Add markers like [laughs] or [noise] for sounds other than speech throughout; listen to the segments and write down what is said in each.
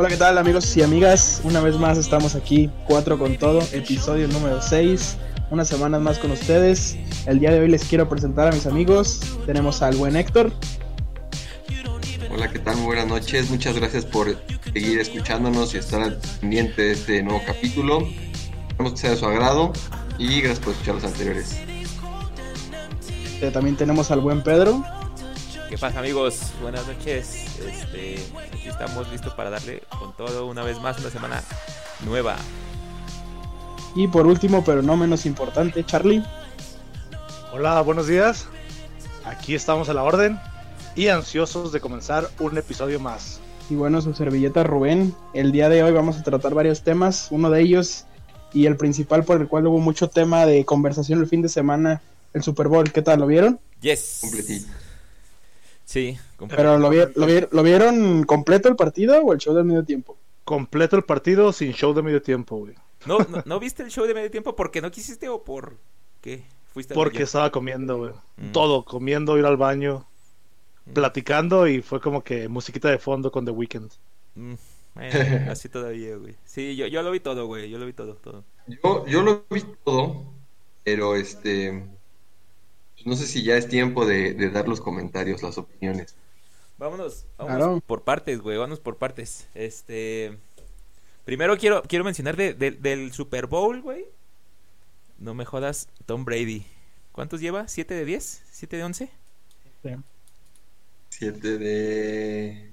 Hola, ¿qué tal amigos y amigas? Una vez más estamos aquí, cuatro con todo, episodio número 6, unas semanas más con ustedes. El día de hoy les quiero presentar a mis amigos. Tenemos al buen Héctor. Hola, ¿qué tal? Muy buenas noches. Muchas gracias por seguir escuchándonos y estar al pendiente de este nuevo capítulo. Esperamos que sea de su agrado y gracias por escuchar los anteriores. Eh, también tenemos al buen Pedro. ¿Qué pasa amigos? Buenas noches. Este, aquí estamos listos para darle con todo una vez más una semana nueva. Y por último, pero no menos importante, Charlie. Hola, buenos días. Aquí estamos a la orden y ansiosos de comenzar un episodio más. Y bueno, su servilleta Rubén. El día de hoy vamos a tratar varios temas. Uno de ellos y el principal por el cual hubo mucho tema de conversación el fin de semana, el Super Bowl. ¿Qué tal? ¿Lo vieron? Yes. Completito. Sí, Pero ¿lo, vi- lo vi- ¿lo vieron completo el partido o el show del medio tiempo? Completo el partido sin show de medio tiempo, güey. ¿No, no, [laughs] no viste el show de medio tiempo porque no quisiste o por qué? Fuiste Porque estaba comiendo, güey. Mm. Todo, comiendo, ir al baño, Mm. platicando y fue como que musiquita de fondo con The Weeknd. Mm, [laughs] así todavía, güey. Sí, yo, yo lo vi todo, güey. Yo lo vi todo, todo. Yo, yo lo vi todo, pero este. Pues no sé si ya es tiempo de, de dar los comentarios, las opiniones. Vámonos, vámonos Claro. por partes, güey. Vámonos por partes. Este. Primero quiero, quiero mencionar de- de- del Super Bowl, güey. No me jodas, Tom Brady. ¿Cuántos lleva? ¿7 de 10? ¿7 de 11? 7 de.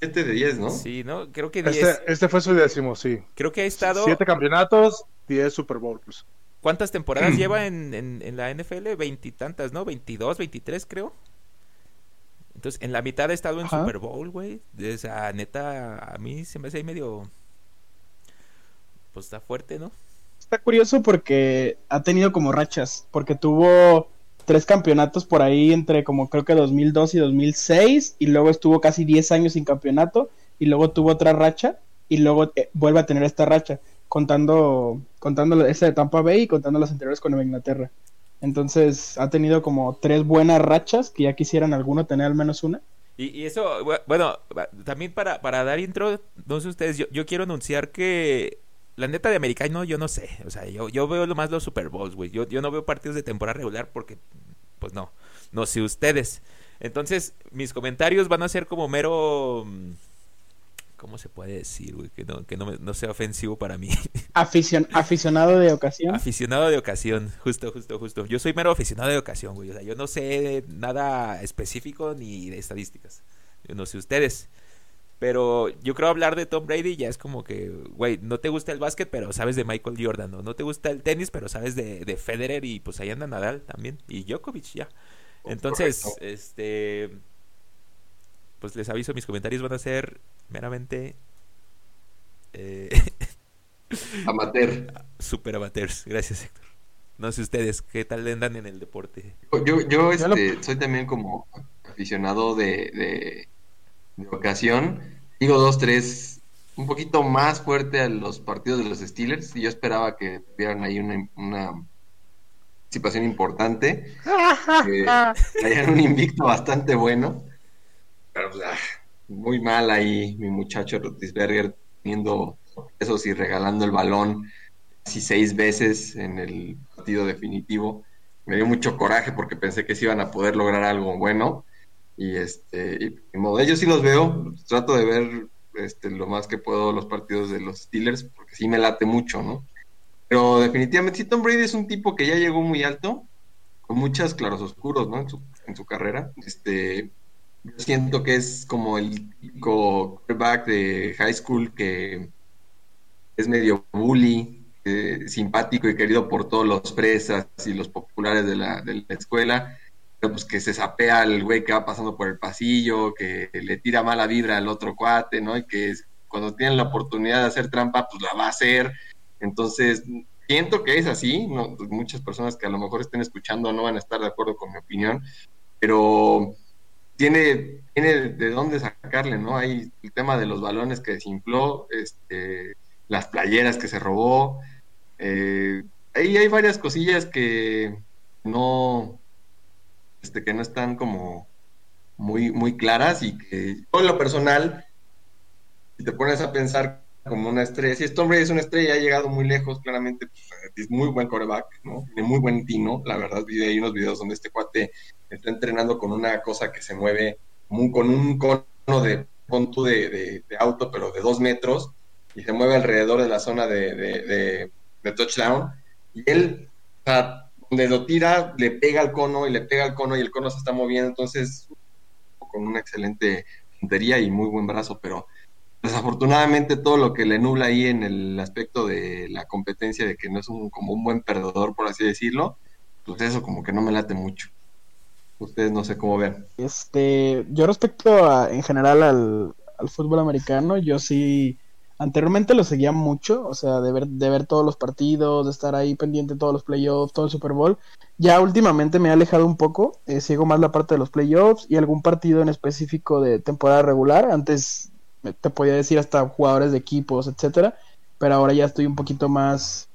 7 de 10, ¿no? Sí, ¿no? Creo que 10. Este, este fue su décimo, sí. Creo que ha estado. Siete campeonatos, diez Super Bowls. ¿Cuántas temporadas [clears throat] lleva en, en, en la NFL? Veintitantas, ¿no? Veintidós, veintitrés, creo. Entonces, en la mitad ha estado en Ajá. Super Bowl, güey. O sea, neta, a mí se me hace ahí medio. Pues está fuerte, ¿no? Está curioso porque ha tenido como rachas, porque tuvo tres campeonatos por ahí entre como creo que 2002 y 2006 y luego estuvo casi 10 años sin campeonato y luego tuvo otra racha y luego eh, vuelve a tener esta racha contando contando esa de Tampa Bay y contando las anteriores con Inglaterra. Entonces ha tenido como tres buenas rachas que ya quisieran alguno tener al menos una. Y, eso, bu- bueno, también para, para dar intro, no sé ustedes, yo, yo quiero anunciar que la neta de americano yo no sé, o sea, yo, yo veo lo más los Super Bowls, güey, yo, yo no veo partidos de temporada regular porque, pues no, no sé ustedes. Entonces, mis comentarios van a ser como mero, mm, ¿cómo se puede decir, güey? Que no, que no, me- no sea ofensivo para mí. [laughs] Aficion- aficionado de ocasión. Aficionado de ocasión, justo, justo, justo. Yo soy mero aficionado de ocasión, güey. O sea, yo no sé nada específico ni de estadísticas. Yo no sé ustedes. Pero yo creo hablar de Tom Brady ya es como que, güey, no te gusta el básquet, pero sabes de Michael Jordan, ¿no? No te gusta el tenis, pero sabes de, de Federer y pues ahí anda Nadal también. Y Djokovic ya. Entonces, Correcto. este... Pues les aviso, mis comentarios van a ser meramente... Eh, [laughs] Amateur. super amateurs. Gracias, Héctor. No sé ustedes, ¿qué tal andan en el deporte? Yo, yo este, soy también como aficionado de, de, de ocasión. Digo dos, tres, un poquito más fuerte a los partidos de los Steelers. Y yo esperaba que tuvieran ahí una, una participación importante. [laughs] Que hayan un invicto bastante bueno. Pero pues, ah, muy mal ahí mi muchacho Rotisberger teniendo esos y regalando el balón casi seis veces en el partido definitivo. Me dio mucho coraje porque pensé que sí iban a poder lograr algo bueno. Y este, y, modo, ellos sí los veo, trato de ver este, lo más que puedo los partidos de los Steelers, porque sí me late mucho, ¿no? Pero definitivamente, sí, Tom Brady es un tipo que ya llegó muy alto, con muchos claros oscuros, ¿no? En su, en su carrera. Este, yo siento que es como el típico quarterback de high school que es medio bully, eh, simpático y querido por todos los fresas y los populares de la, escuela, pero pues que se sapea al güey que va pasando por el pasillo, que le tira mala vibra al otro cuate, ¿no? Y que cuando tienen la oportunidad de hacer trampa, pues la va a hacer. Entonces, siento que es así, ¿no? Pues muchas personas que a lo mejor estén escuchando no van a estar de acuerdo con mi opinión, pero tiene, tiene de dónde sacarle, ¿no? Hay el tema de los balones que desinfló, este, las playeras que se robó, eh, ahí hay varias cosillas que no, este, que no están como muy, muy claras y que yo en lo personal si te pones a pensar como una estrella, si Tom Brady es una estrella, ha llegado muy lejos, claramente pues, es muy buen coreback, ¿no? Tiene muy buen tino, la verdad, vi unos videos donde este cuate está entrenando con una cosa que se mueve con un cono de punto de, auto, pero de dos metros, y se mueve alrededor de la zona de, touchdown, y él, o sea, donde lo tira, le pega al cono y le pega al cono y el cono se está moviendo, entonces con una excelente puntería y muy buen brazo, pero desafortunadamente todo lo que le nubla ahí en el aspecto de la competencia, de que no es un, como un buen perdedor, por así decirlo, pues eso como que no me late mucho. Ustedes no sé cómo ven. Este, yo respecto a, en general al, al fútbol americano, yo sí anteriormente lo seguía mucho, o sea, de ver, de ver todos los partidos, de estar ahí pendiente de todos los playoffs, todo el Super Bowl. Ya últimamente me he alejado un poco, eh, sigo más la parte de los playoffs y algún partido en específico de temporada regular. Antes te podía decir hasta jugadores de equipos, etcétera, pero ahora ya estoy un poquito más,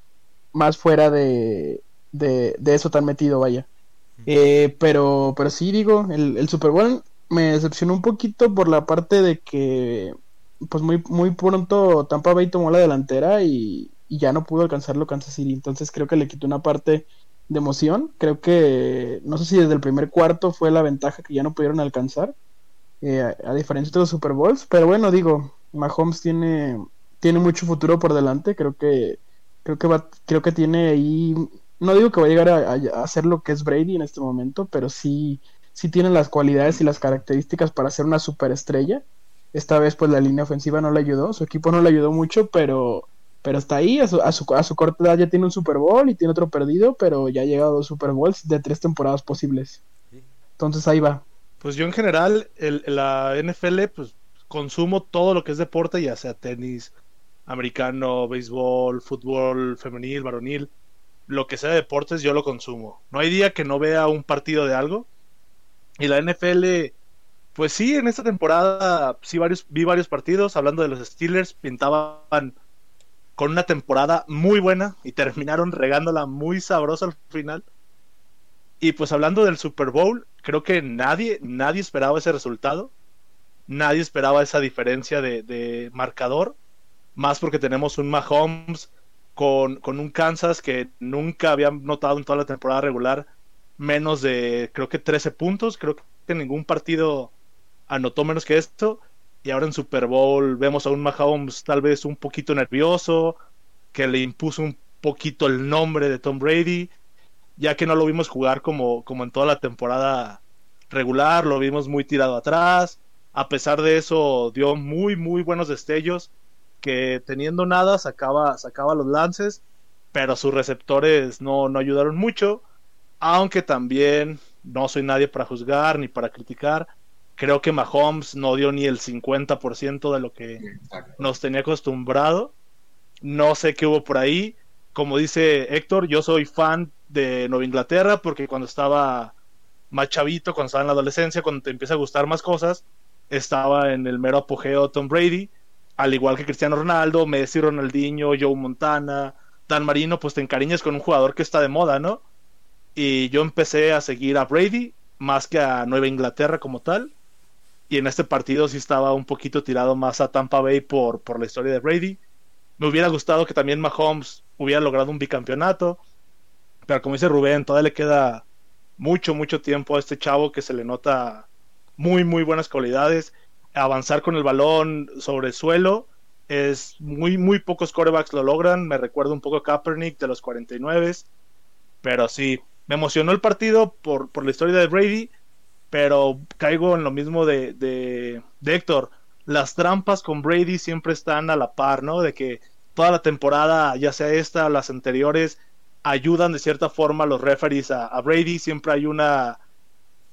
más fuera de, de, eso tan metido, vaya. Eh, pero, pero sí digo, el, el Super Bowl me decepcionó un poquito por la parte de que pues muy, muy pronto Tampa Bay tomó la delantera y, ya no pudo alcanzarlo Kansas City. Entonces creo que le quitó una parte de emoción. Creo que, no sé si desde el primer cuarto fue la ventaja que ya no pudieron alcanzar, eh, a, diferencia de los Super Bowls. Pero bueno, digo, Mahomes tiene, tiene mucho futuro por delante. Creo que, creo que va, creo que tiene ahí, no digo que va a llegar a, a, hacer lo que es Brady en este momento, pero sí, sí tiene las cualidades y las características para ser una superestrella. Esta vez pues la línea ofensiva no le ayudó, su equipo no le ayudó mucho, pero, pero está ahí, a su, a su, a su corta edad ya tiene un Super Bowl y tiene otro perdido, pero ya ha llegado a dos Super Bowls de tres temporadas posibles. Entonces ahí va. Pues yo en general, el, la NFL, pues consumo todo lo que es deporte, ya sea tenis, americano, béisbol, fútbol, femenil, varonil, lo que sea deportes, yo lo consumo. No hay día que no vea un partido de algo. Y la NFL pues sí, en esta temporada sí varios, vi varios partidos. Hablando de los Steelers, pintaban con una temporada muy buena y terminaron regándola muy sabrosa al final. Y pues hablando del Super Bowl, creo que nadie, nadie esperaba ese resultado. Nadie esperaba esa diferencia de, marcador. Más porque tenemos un Mahomes con, con, un Kansas que nunca había notado en toda la temporada regular menos de, creo que 13 puntos. Creo que ningún partido anotó menos que esto. Y ahora en Super Bowl vemos a un Mahomes tal vez un poquito nervioso, que le impuso un poquito el nombre de Tom Brady, ya que no lo vimos jugar como, como en toda la temporada regular, lo vimos muy tirado atrás. A pesar de eso, dio muy, muy buenos destellos, que teniendo nada sacaba, sacaba los lances, pero sus receptores no, no ayudaron mucho, aunque también no soy nadie para juzgar ni para criticar Creo que Mahomes no dio ni el 50% de lo que nos tenía acostumbrado. No sé qué hubo por ahí. Como dice Héctor, yo soy fan de Nueva Inglaterra porque cuando estaba más chavito, cuando estaba en la adolescencia, cuando te empieza a gustar más cosas, estaba en el mero apogeo Tom Brady, al igual que Cristiano Ronaldo, Messi, Ronaldinho, Joe Montana, Dan Marino, pues te encariñas con un jugador que está de moda, ¿no? Y yo empecé a seguir a Brady más que a Nueva Inglaterra como tal y en este partido sí estaba un poquito tirado más a Tampa Bay por, por la historia de Brady. Me hubiera gustado que también Mahomes hubiera logrado un bicampeonato, pero como dice Rubén, todavía le queda mucho, mucho tiempo a este chavo que se le nota muy, muy buenas cualidades. Avanzar con el balón sobre el suelo es muy, muy pocos corebacks lo logran. Me recuerdo un poco a Kaepernick de los 49, pero sí, me emocionó el partido por, por la historia de Brady pero caigo en lo mismo de, de, Héctor. Las trampas con Brady siempre están a la par, ¿no? De que toda la temporada, ya sea esta o las anteriores, ayudan de cierta forma los referees a, Brady. Siempre hay una,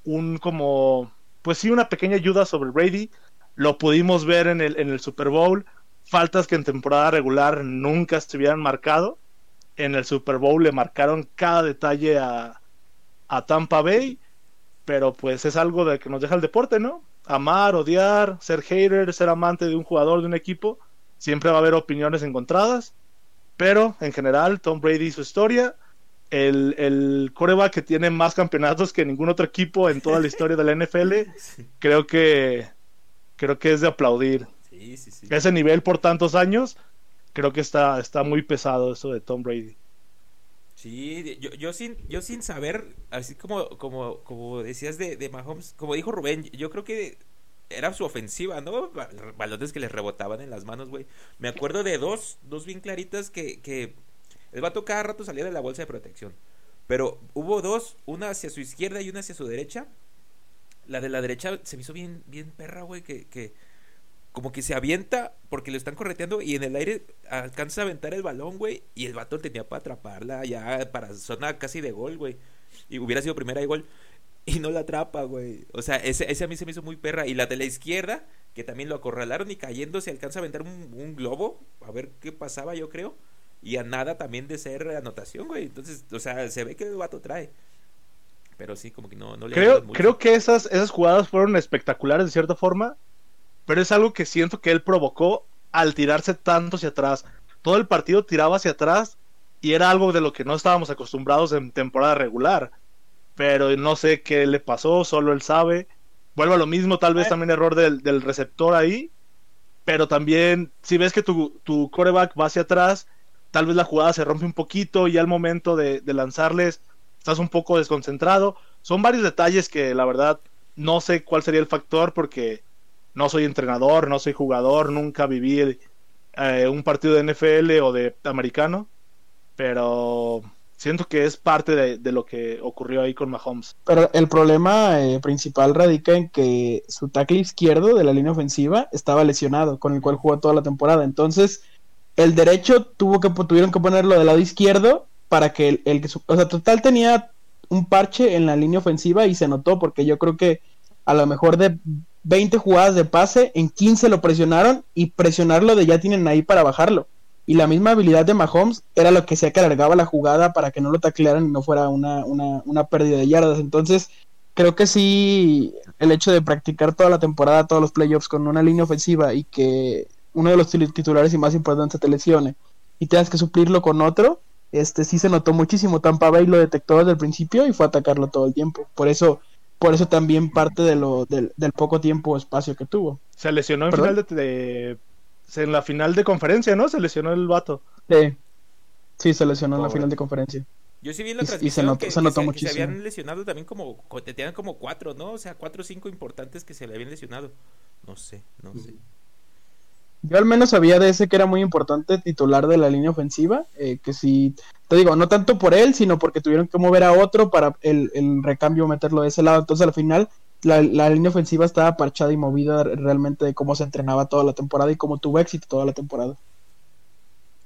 un como, pues sí, una pequeña ayuda sobre Brady. Lo pudimos ver en el, en el Super Bowl. Faltas que en temporada regular nunca estuvieran marcado. En el Super Bowl le marcaron cada detalle a, a Tampa Bay pero pues es algo de que nos deja el deporte, ¿no? Amar, odiar, ser hater, ser amante de un jugador de un equipo, siempre va a haber opiniones encontradas, pero en general Tom Brady y su historia, el, el coreback que tiene más campeonatos que ningún otro equipo en toda la historia de la NFL, [laughs] creo que creo que es de aplaudir. Sí, sí, sí. ese nivel por tantos años, creo que está, está muy pesado eso de Tom Brady. Sí, yo, yo sin, yo sin saber, así como, como, como decías de, de Mahomes, como dijo Rubén, yo creo que era su ofensiva, ¿no? Ba- Balones que les rebotaban en las manos, güey. Me acuerdo de dos, dos bien claritas que, que el vato cada rato salía de la bolsa de protección. Pero hubo dos, una hacia su izquierda y una hacia su derecha. La de la derecha se me hizo bien, bien perra, güey, que, que como que se avienta porque lo están correteando y en el aire alcanza a aventar el balón, güey, y el vato tenía para atraparla ya para zona casi de gol, güey. Y hubiera sido primera de gol y no la atrapa, güey. O sea, ese, ese a mí se me hizo muy perra. Y la de la izquierda, que también lo acorralaron y cayendo se alcanza a aventar un, un globo, a ver qué pasaba, yo creo. Y a nada también de ser anotación, güey. Entonces, o sea, se ve que el vato trae. Pero sí, como que no, no le Creo, mucho. creo que esas, esas jugadas fueron espectaculares de cierta forma, pero es algo que siento que él provocó al tirarse tanto hacia atrás. Todo el partido tiraba hacia atrás y era algo de lo que no estábamos acostumbrados en temporada regular. Pero no sé qué le pasó, solo él sabe. Vuelve a lo mismo, tal vez también error del, del receptor ahí. Pero también, si ves que tu, tu coreback va hacia atrás, tal vez la jugada se rompe un poquito y al momento de, de lanzarles estás un poco desconcentrado. Son varios detalles que la verdad no sé cuál sería el factor porque no soy entrenador, no soy jugador, nunca viví eh, un partido de NFL o de americano, pero siento que es parte de, lo que ocurrió ahí con Mahomes. Pero el problema eh, principal radica en que su tackle izquierdo de la línea ofensiva estaba lesionado, con el cual jugó toda la temporada. Entonces, el derecho tuvo que tuvieron que ponerlo del lado izquierdo para que el, el o sea, total tenía un parche en la línea ofensiva y se notó porque yo creo que a lo mejor de 20 jugadas de pase, en 15 lo presionaron y presionarlo de ya tienen ahí para bajarlo. Y la misma habilidad de Mahomes era lo que hacía que alargaba la jugada para que no lo taclearan y no fuera una, una, una pérdida de yardas. Entonces, creo que sí, el hecho de practicar toda la temporada, todos los playoffs con una línea ofensiva y que uno de los tit- titulares y más importantes te lesione y tengas que suplirlo con otro, este sí se notó muchísimo. Tampa Bay lo detectó desde el principio y fue a atacarlo todo el tiempo. Por eso, por eso también parte de lo, del, del poco tiempo o espacio que tuvo. Se lesionó en, final de, de- en la final de conferencia, ¿no? Se lesionó el vato. Sí, sí se lesionó en la final de conferencia. Yo sí vi en la Y- y se transmisión notó- que, se que notó que se muchísimo. habían lesionado también como, co- te tenían como cuatro, ¿no? O sea, cuatro o cinco importantes que se le habían lesionado. No sé, no sé. Yo al menos sabía de ese que era muy importante titular de la línea ofensiva, eh, que si, te digo, no tanto por él, sino porque tuvieron que mover a otro para el, recambio meterlo de ese lado. Entonces al final la, línea ofensiva estaba parchada y movida realmente de cómo se entrenaba toda la temporada y cómo tuvo éxito toda la temporada.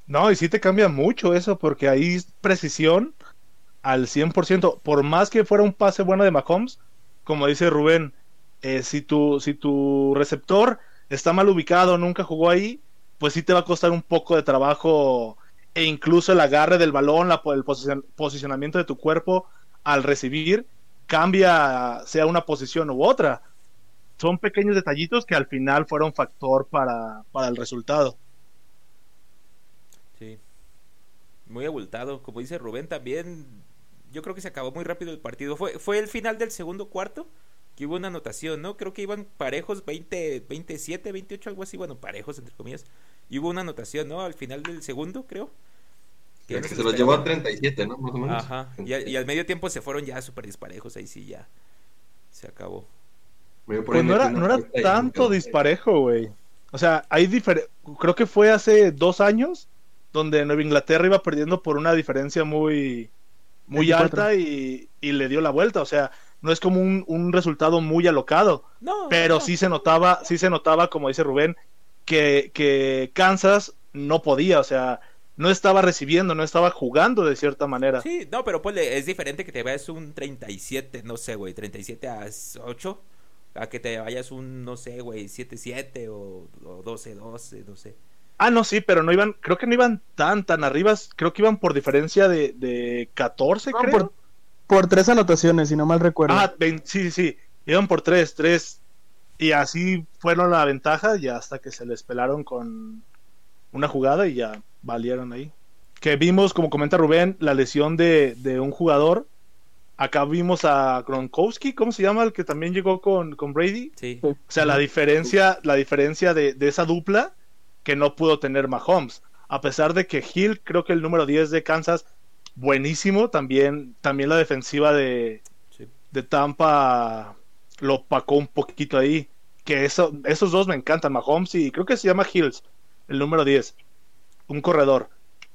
No, y sí te cambia mucho eso, porque ahí precisión al 100%. Por más que fuera un pase bueno de Mahomes, como dice Rubén, eh, si, tu, si tu receptor está mal ubicado, nunca jugó ahí, pues sí te va a costar un poco de trabajo e incluso el agarre del balón, el posicion- posicionamiento de tu cuerpo al recibir, cambia sea una posición u otra. Son pequeños detallitos que al final fueron factor para, para el resultado. Sí. Muy abultado. Como dice Rubén, también yo creo que se acabó muy rápido el partido. Fue, fue el final del segundo cuarto que hubo una anotación, ¿no? Creo que iban parejos 20, 27, 28, algo así. Bueno, parejos, entre comillas. Y hubo una anotación, ¿no? Al final del segundo, creo. Que no se los llevó a esperaba. 37, ¿no? Más o menos. Ajá. Y, a- y al medio tiempo se fueron ya súper disparejos. Ahí sí ya se acabó. Pues no era, no era tanto disparejo, güey. O sea, hay difer- creo que fue hace dos años donde Nueva Inglaterra iba perdiendo por una diferencia muy, muy 24. alta y, y le dio la vuelta. O sea, no es como un, un resultado muy alocado, No. pero no. sí se notaba, sí se notaba, como dice Rubén, que, que Kansas no podía, o sea, no estaba recibiendo, no estaba jugando de cierta manera. Sí, no, pero pues es diferente que te vayas un 37, no sé, güey, 37 a 8, a que te vayas un, no sé, güey, 7-7 o, o 12-12, no sé. Ah, no, sí, pero no iban, creo que no iban tan, tan arriba, creo que iban por diferencia de, de 14, No, creo. por, por tres anotaciones, si no mal recuerdo. Ah, vein- sí, sí, sí, iban por 3, 3, y así fueron la ventaja, y hasta que se les pelaron con una jugada y ya valieron ahí. Que vimos, como comenta Rubén, la lesión de, de un jugador Acá vimos a Gronkowski, ¿cómo se llama? El que también llegó con, con Brady. Sí. Sí. O sea, la diferencia, la diferencia de, de esa dupla que no pudo tener Mahomes. A pesar de que Hill, creo que el número 10 de Kansas, buenísimo. También, también la defensiva de, Sí. de Tampa lo opacó un poquito ahí. Que eso, esos dos me encantan, Mahomes y creo que se llama Hills, el número 10. Un corredor.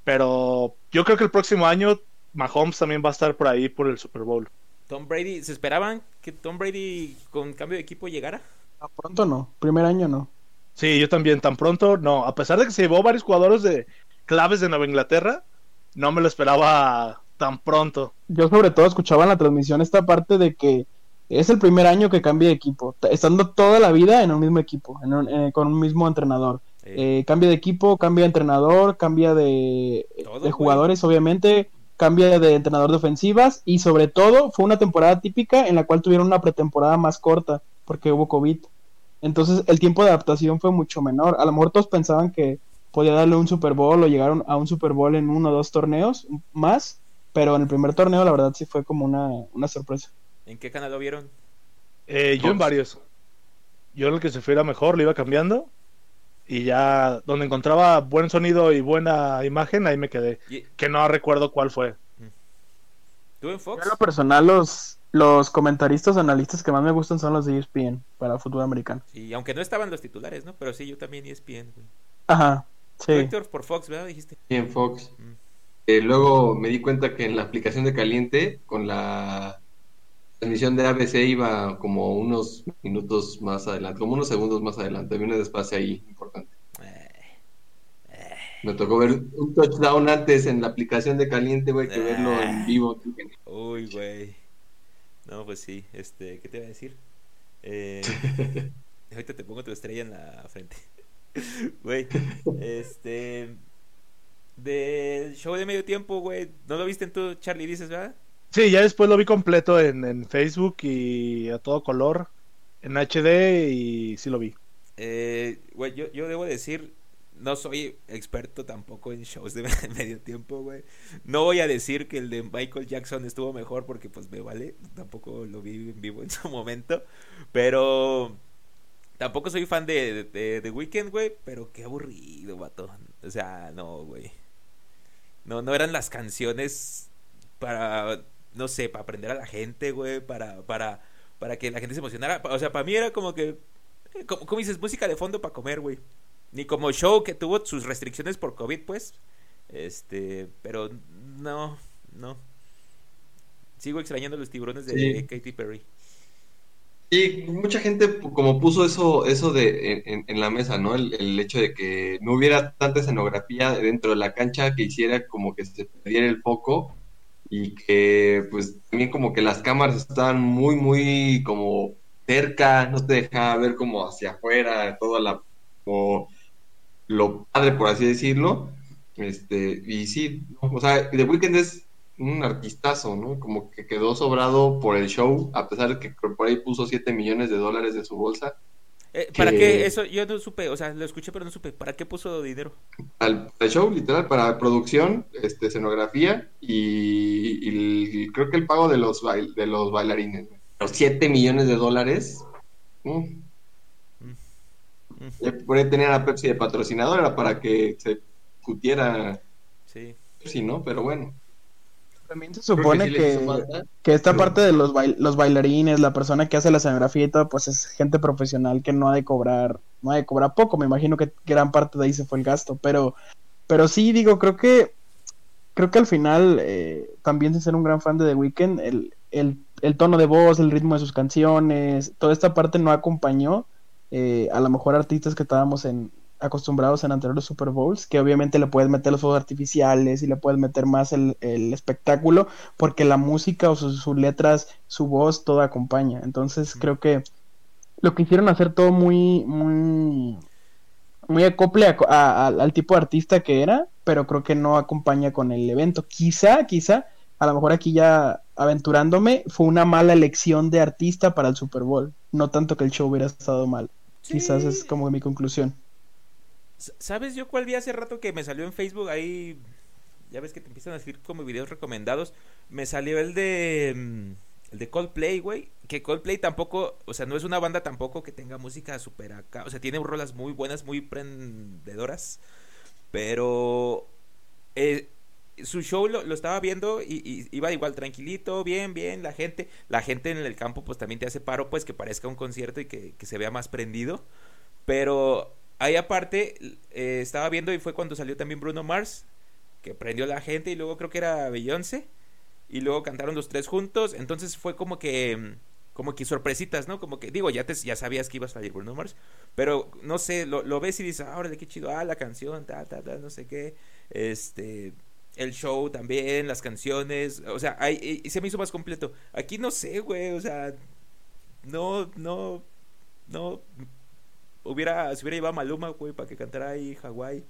Pero yo creo que el próximo año Mahomes también va a estar por ahí por el Super Bowl. Tom Brady, ¿se esperaban que Tom Brady con cambio de equipo llegara? A pronto no, primer año no. Sí, yo también, tan pronto, no. A pesar de que se llevó varios jugadores de claves de Nueva Inglaterra, no me lo esperaba tan pronto. Yo sobre todo escuchaba en la transmisión esta parte de que es el primer año que cambia de equipo, estando toda la vida en un mismo equipo, en un- eh, con un mismo entrenador. Eh, Eh, cambia de equipo, cambia de entrenador, cambia de, Todo, de güey. jugadores, obviamente, cambia de entrenador de ofensivas y sobre todo fue una temporada típica en la cual tuvieron una pretemporada más corta porque hubo COVID. Entonces el tiempo de adaptación fue mucho menor. A lo mejor todos pensaban que podía darle un Super Bowl o llegaron a un Super Bowl en uno o dos torneos más, pero en el primer torneo la verdad sí fue como una, una sorpresa. ¿En qué canal lo vieron? Eh, yo en varios. Yo en el que se fuera mejor le iba cambiando. Y ya donde encontraba buen sonido y buena imagen, ahí me quedé. Y- Que no recuerdo cuál fue. ¿Tú en Yo Fox? en lo personal los, los comentaristas analistas que más me gustan son los de ESPN para fútbol americano. Sí, aunque no estaban los titulares, ¿no? Pero sí, yo también ESPN, güey. Ajá, sí. Héctor, por Fox, ¿verdad? Dijiste. Y en Fox. Mm. Eh, luego me di cuenta que en la aplicación de Caliente, con la transmisión de ABC iba como unos minutos más adelante, como unos segundos más adelante. Había un despacio ahí importante. Eh, Me tocó ver un touchdown antes en la aplicación de Caliente, güey, que verlo en vivo. Uy, güey. No, pues sí, este, ¿qué te iba a decir? Eh, [laughs] ahorita te pongo tu estrella en la frente. [laughs] Güey, este... Del show de medio tiempo, güey. ¿No lo viste en tu Charlie, dices, verdad? Sí, ya después lo vi completo en, en Facebook y a todo color. En HD y sí lo vi. Eh, güey, yo, yo debo decir, no soy experto tampoco en shows de [laughs] medio tiempo, güey. No voy a decir que el de Michael Jackson estuvo mejor porque pues me vale, tampoco lo vi en vivo en su momento, pero tampoco soy fan de, de, de Weekend, güey, pero qué aburrido, vato. O sea, no, güey. No, no eran las canciones para, no sé, para aprender a la gente, güey, para, para, para que la gente se emocionara. O sea, para mí era como que eh, Como, como dices, música de fondo para comer, güey. Ni como show que tuvo sus restricciones por COVID, pues. Este, pero no, no. Sigo extrañando los tiburones de Sí. Katy Perry. Y mucha gente como puso eso, eso de en, la mesa, ¿no? El, hecho de que no hubiera tanta escenografía dentro de la cancha que hiciera como que se perdiera el foco y que pues también como que las cámaras estaban muy, muy como cerca, no te dejaba ver como hacia afuera, toda la, como lo padre, por así decirlo. Este, y sí, o sea, The Weeknd es un artistazo, ¿no? Como que quedó sobrado por el show, a pesar de que por ahí puso 7 millones de dólares de su bolsa. Eh, ¿Para Que- qué? Eso yo no supe, o sea, lo escuché pero no supe. ¿Para qué puso dinero? Al, al show, literal, para producción, este, escenografía y, y el- creo que el pago de los, bail- de los bailarines. Los 7 millones de dólares. mm, Mm, por ahí tenían a Pepsi de patrocinador, era para que se discutiera Sí. Pepsi, ¿no? Pero bueno. También se supone sí que, que esta parte de los, bail- los bailarines, la persona que hace la escenografía y todo, pues es gente profesional que no ha de cobrar, no ha de cobrar poco. Me imagino que gran parte de ahí se fue el gasto, pero, pero sí digo, creo que, creo que al final, eh, también sin ser un gran fan de The Weeknd, el, el, el tono de voz, el ritmo de sus canciones, toda esta parte no acompañó eh, a lo mejor artistas que estábamos en acostumbrados en anteriores Super Bowls, que obviamente le puedes meter los fuegos artificiales y le puedes meter más el, el espectáculo, porque la música o sus, sus letras, su voz, todo acompaña. Entonces creo que lo que hicieron hacer todo muy, muy, muy acople a- a- al- al tipo de artista que era, pero creo que no acompaña con el evento. Quizá, quizá, a lo mejor aquí ya aventurándome, fue una mala elección de artista para el Super Bowl. No tanto que el show hubiera estado mal. Quizás es como mi conclusión. ¿Sabes yo cuál vi hace rato que me salió en Facebook ahí ya ves que te empiezan a decir como videos recomendados. Me salió el de. mm, El de Coldplay, güey. Que Coldplay tampoco. O sea, no es una banda tampoco que tenga música súper acá. O sea, tiene rolas muy buenas, muy prendedoras. Pero. eh, su show lo, lo estaba viendo y, y iba igual tranquilito, bien, bien, la gente, la gente en el campo pues también te hace paro pues que parezca un concierto y que, que se vea más prendido, pero ahí aparte eh, estaba viendo y fue cuando salió también Bruno Mars, que prendió la gente y luego creo que era Beyoncé y luego cantaron los tres juntos, entonces fue como que mm, como que sorpresitas, ¿no? Como que digo, ya te ya sabías que iba a salir Bruno Mars, pero no sé, lo, lo ves y dices, ah, órale, qué chido, ah, la canción, ta, ta, ta, no sé qué, este, el show también, las canciones, o sea, ahí, se me hizo más completo. Aquí no sé, güey, o sea, no, no, no, hubiera, se hubiera llevado a Maluma, güey, para que cantara ahí Hawái.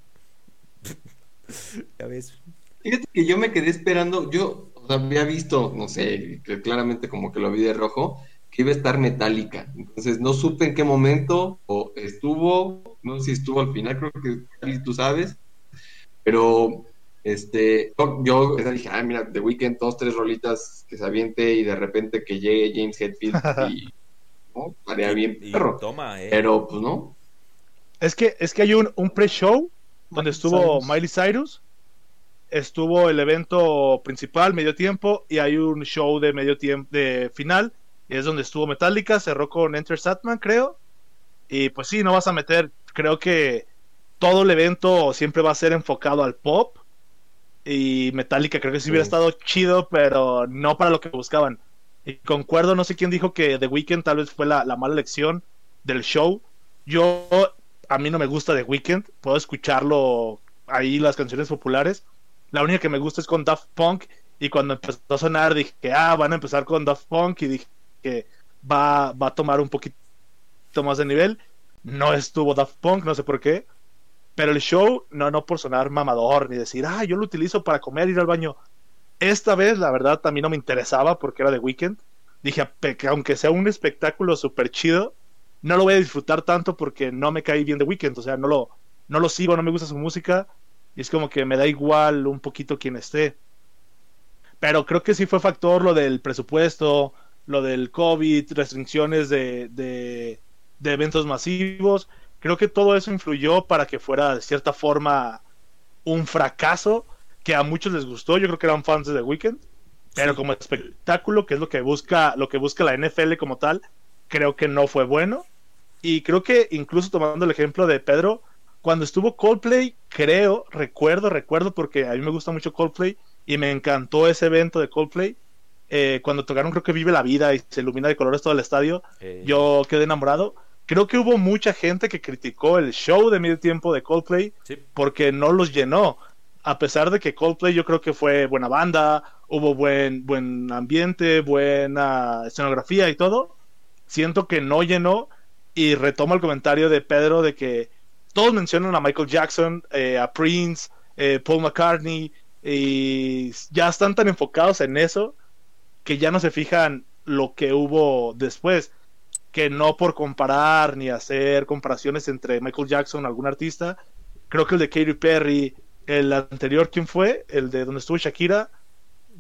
[laughs] ya ves. Fíjate que yo me quedé esperando, yo o sea, había visto, no sé, que claramente como que lo vi de rojo, que iba a estar metálica. Entonces no supe en qué momento o estuvo, no sé si estuvo al final, creo que tú sabes, pero este, yo, yo dije, ah, mira, The Weeknd, dos, tres rolitas que se aviente y de repente que llegue James Hetfield [laughs] y ¿no? estaría bien Y perro. toma, eh. Pero pues no, Es que, es que hay un, un pre-show donde estuvo Cyrus. Miley Cyrus, estuvo el evento principal, medio tiempo, y hay un show de medio tiempo, de final, y es donde estuvo Metallica, cerró con Enter Satman, creo. Y pues sí, no vas a meter, creo que todo el evento siempre va a ser enfocado al pop. Y Metallica creo que sí hubiera Sí. estado chido, pero no para lo que buscaban. Y concuerdo, no sé quién dijo que The Weeknd tal vez fue la, la mala elección del show. Yo, a mí no me gusta The Weeknd, puedo escucharlo ahí las canciones populares. La única que me gusta es con Daft Punk. Y cuando empezó a sonar dije ah, van a empezar con Daft Punk y dije que va, va a tomar un poquito más de nivel. No estuvo Daft Punk, no sé por qué. Pero el show, no, no por sonar mamador ni decir, ah, yo lo utilizo para comer, ir al baño. Esta vez, la verdad, también no me interesaba porque era de Weekend. Dije, "Pe- que aunque sea un espectáculo súper chido, no lo voy a disfrutar tanto porque no me cae bien de Weekend. O sea, no lo, no lo sigo, no me gusta su música. Y es como que me da igual un poquito quien esté. Pero creo que sí fue factor lo del presupuesto, lo del COVID, restricciones de, de, de eventos masivos. Creo que todo eso influyó para que fuera de cierta forma un fracaso que a muchos les gustó. Yo creo que eran fans de The Weeknd. Pero como espectáculo, que es lo que busca, lo que busca la NFL como tal, creo que no fue bueno. Y creo que incluso tomando el ejemplo de Pedro, cuando estuvo Coldplay, creo, recuerdo, recuerdo, porque a mí me gusta mucho Coldplay y me encantó ese evento de Coldplay. eh, cuando tocaron, creo que Vive la Vida y se ilumina de colores todo el estadio, Eh, yo quedé enamorado. Creo que hubo mucha gente que criticó el show de medio tiempo de Coldplay sí. porque no los llenó. A pesar de que Coldplay yo creo que fue buena banda, hubo buen, buen ambiente, buena escenografía y todo, siento que no llenó y retomo el comentario de Pedro de que todos mencionan a Michael Jackson, eh, a Prince, eh, Paul McCartney y ya están tan enfocados en eso que ya no se fijan lo que hubo después que no por comparar ni hacer comparaciones entre Michael Jackson algún artista creo que el de Katy Perry el anterior quién fue el de donde estuvo Shakira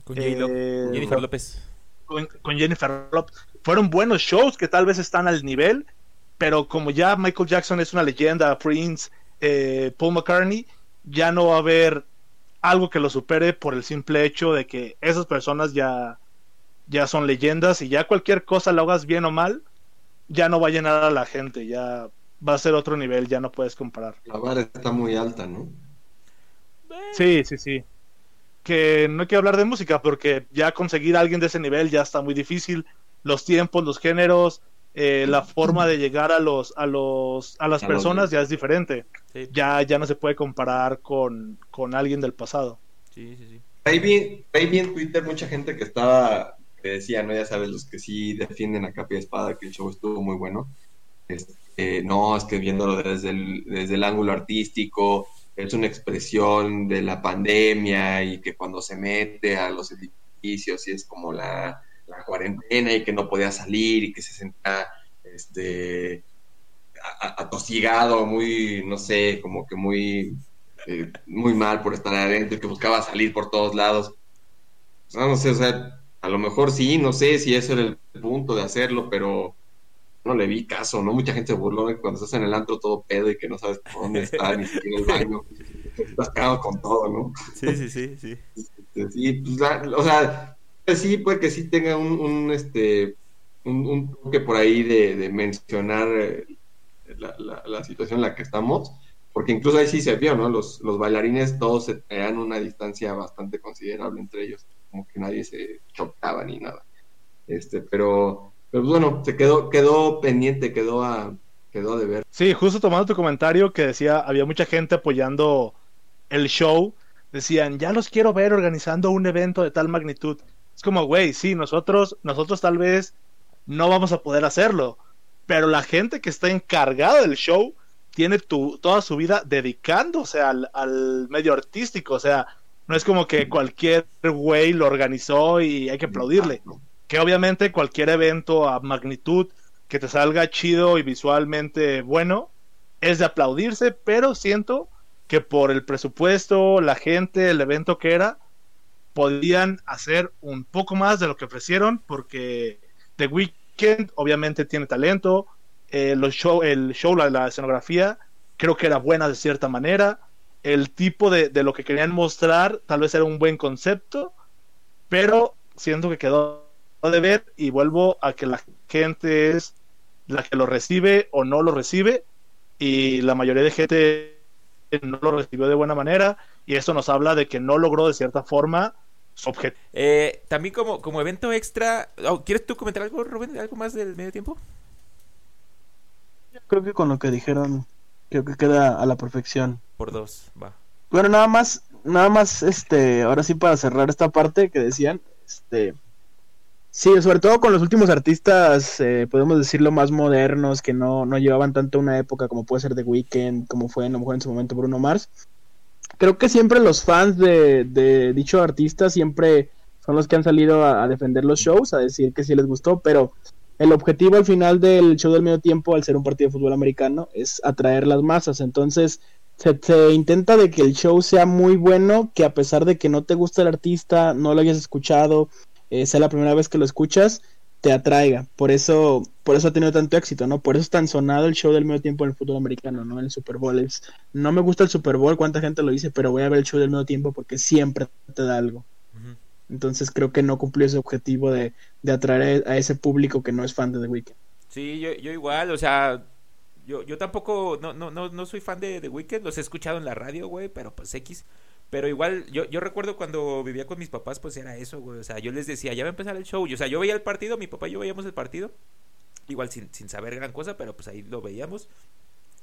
Con. Eh, Jennifer López. con, con Jennifer Lopez. Fueron buenos shows que tal vez están al nivel, pero como ya Michael Jackson es una leyenda, Prince, eh, Paul McCartney, ya no va a haber algo que lo supere por el simple hecho de que esas personas ya, ya son leyendas y ya cualquier cosa lo hagas bien o mal, ya no va a llenar a la gente, ya va a ser otro nivel, ya no puedes comparar. la vara está muy alta, ¿no? Sí, sí, sí. Que no hay que hablar de música porque ya conseguir a alguien de ese nivel ya está muy difícil. Los tiempos, los géneros, eh, la forma de llegar a los a los a las personas ya es diferente. Sí, Ya ya no se puede comparar con, con alguien del pasado. sí, sí. sí. Ahí vi, ahí vi en Twitter mucha gente que estaba, que decía, ¿no? Ya sabes, los que sí defienden a capa y espada que el show estuvo muy bueno. Este, no, es que viéndolo desde el, desde el ángulo artístico, es una expresión de la pandemia y que cuando se mete a los edificios y es como la, la cuarentena y que no podía salir y que se sentía este, atosigado, muy, no sé, como que muy eh, muy mal por estar adentro, que buscaba salir por todos lados. no sé, o sea, a lo mejor sí, no sé si ese era el punto de hacerlo, pero no le vi caso, ¿no? Mucha gente se burló de cuando estás en el antro todo pedo y que no sabes por dónde está, ni siquiera el baño. Estás cagado con todo, ¿no? Sí, sí, sí, sí. Este, sí, pues, o sea, pues sí, puede que sí tenga un, un este, un, un, toque por ahí de, de mencionar eh, la, la, la, situación en la que estamos, porque incluso ahí sí se vio, ¿no? Los, los bailarines todos se una distancia bastante considerable entre ellos, como que nadie se chocaba ni nada. Este, pero pero pues, bueno, se quedó, quedó pendiente, quedó a, quedó de ver. Sí, justo tomando tu comentario que decía, había mucha gente apoyando el show, decían, ya los quiero ver organizando un evento de tal magnitud. Es como, güey, sí, nosotros, nosotros tal vez no vamos a poder hacerlo, pero la gente que está encargada del show tiene tu, toda su vida dedicándose al, al medio artístico, o sea, no es como que cualquier güey lo organizó y hay que aplaudirle que obviamente cualquier evento a magnitud que te salga chido y visualmente bueno es de aplaudirse, pero siento que por el presupuesto, la gente, el evento que era, podían hacer un poco más de lo que ofrecieron porque The Weeknd obviamente tiene talento, eh, los show, el show, la, la, escenografía, creo que era buena de cierta manera, el tipo de, de lo que querían mostrar tal vez era un buen concepto, pero siento que quedó de ver y vuelvo a que la gente es la que lo recibe o no lo recibe y la mayoría de gente no lo recibió de buena manera y eso nos habla de que no logró de cierta forma su objetivo. Eh, también como, como evento extra, oh, ¿quieres tú comentar algo, Rubén? ¿Algo más del medio tiempo? Creo que con lo que dijeron, creo que queda a la perfección. Por dos, va. Bueno, nada más, nada más, este, ahora sí para cerrar esta parte que decían, este, Sí, sobre todo con los últimos artistas, eh, podemos decirlo, más modernos, que no, no llevaban tanto una época como puede ser The Weeknd, como fue a lo mejor en su momento Bruno Mars. Creo que siempre los fans de, dicho artista siempre son los que han salido a, a, defender los shows, a decir que sí les gustó, pero el objetivo al final del show del medio tiempo, al ser un partido de fútbol americano, es atraer las masas. Entonces, se, se, intenta de que el show sea muy bueno, que a pesar de que no te gusta el artista, no lo hayas escuchado, eh, sea la primera vez que lo escuchas, te atraiga. Por eso, por eso ha tenido tanto éxito, ¿no? Por eso es tan sonado el show del medio tiempo en el fútbol americano, ¿no? En el Super Bowl. Es, no me gusta el Super Bowl, cuánta gente lo dice, pero voy a ver el show del medio tiempo porque siempre te da algo. Uh -huh. Entonces creo que no cumplió ese objetivo de, de atraer a ese público que no es fan de The Weeknd. Sí, yo, yo igual, o sea, yo, yo tampoco, no, no, no, no soy fan de The Weeknd, los he escuchado en la radio, güey, pero pues X. Pero igual, yo, yo recuerdo cuando vivía con mis papás, pues era eso, güey. O sea, yo les decía, ya va a empezar el show. Y, o sea, yo veía el partido, mi papá y yo veíamos el partido. Igual sin, sin saber gran cosa, pero pues ahí lo veíamos.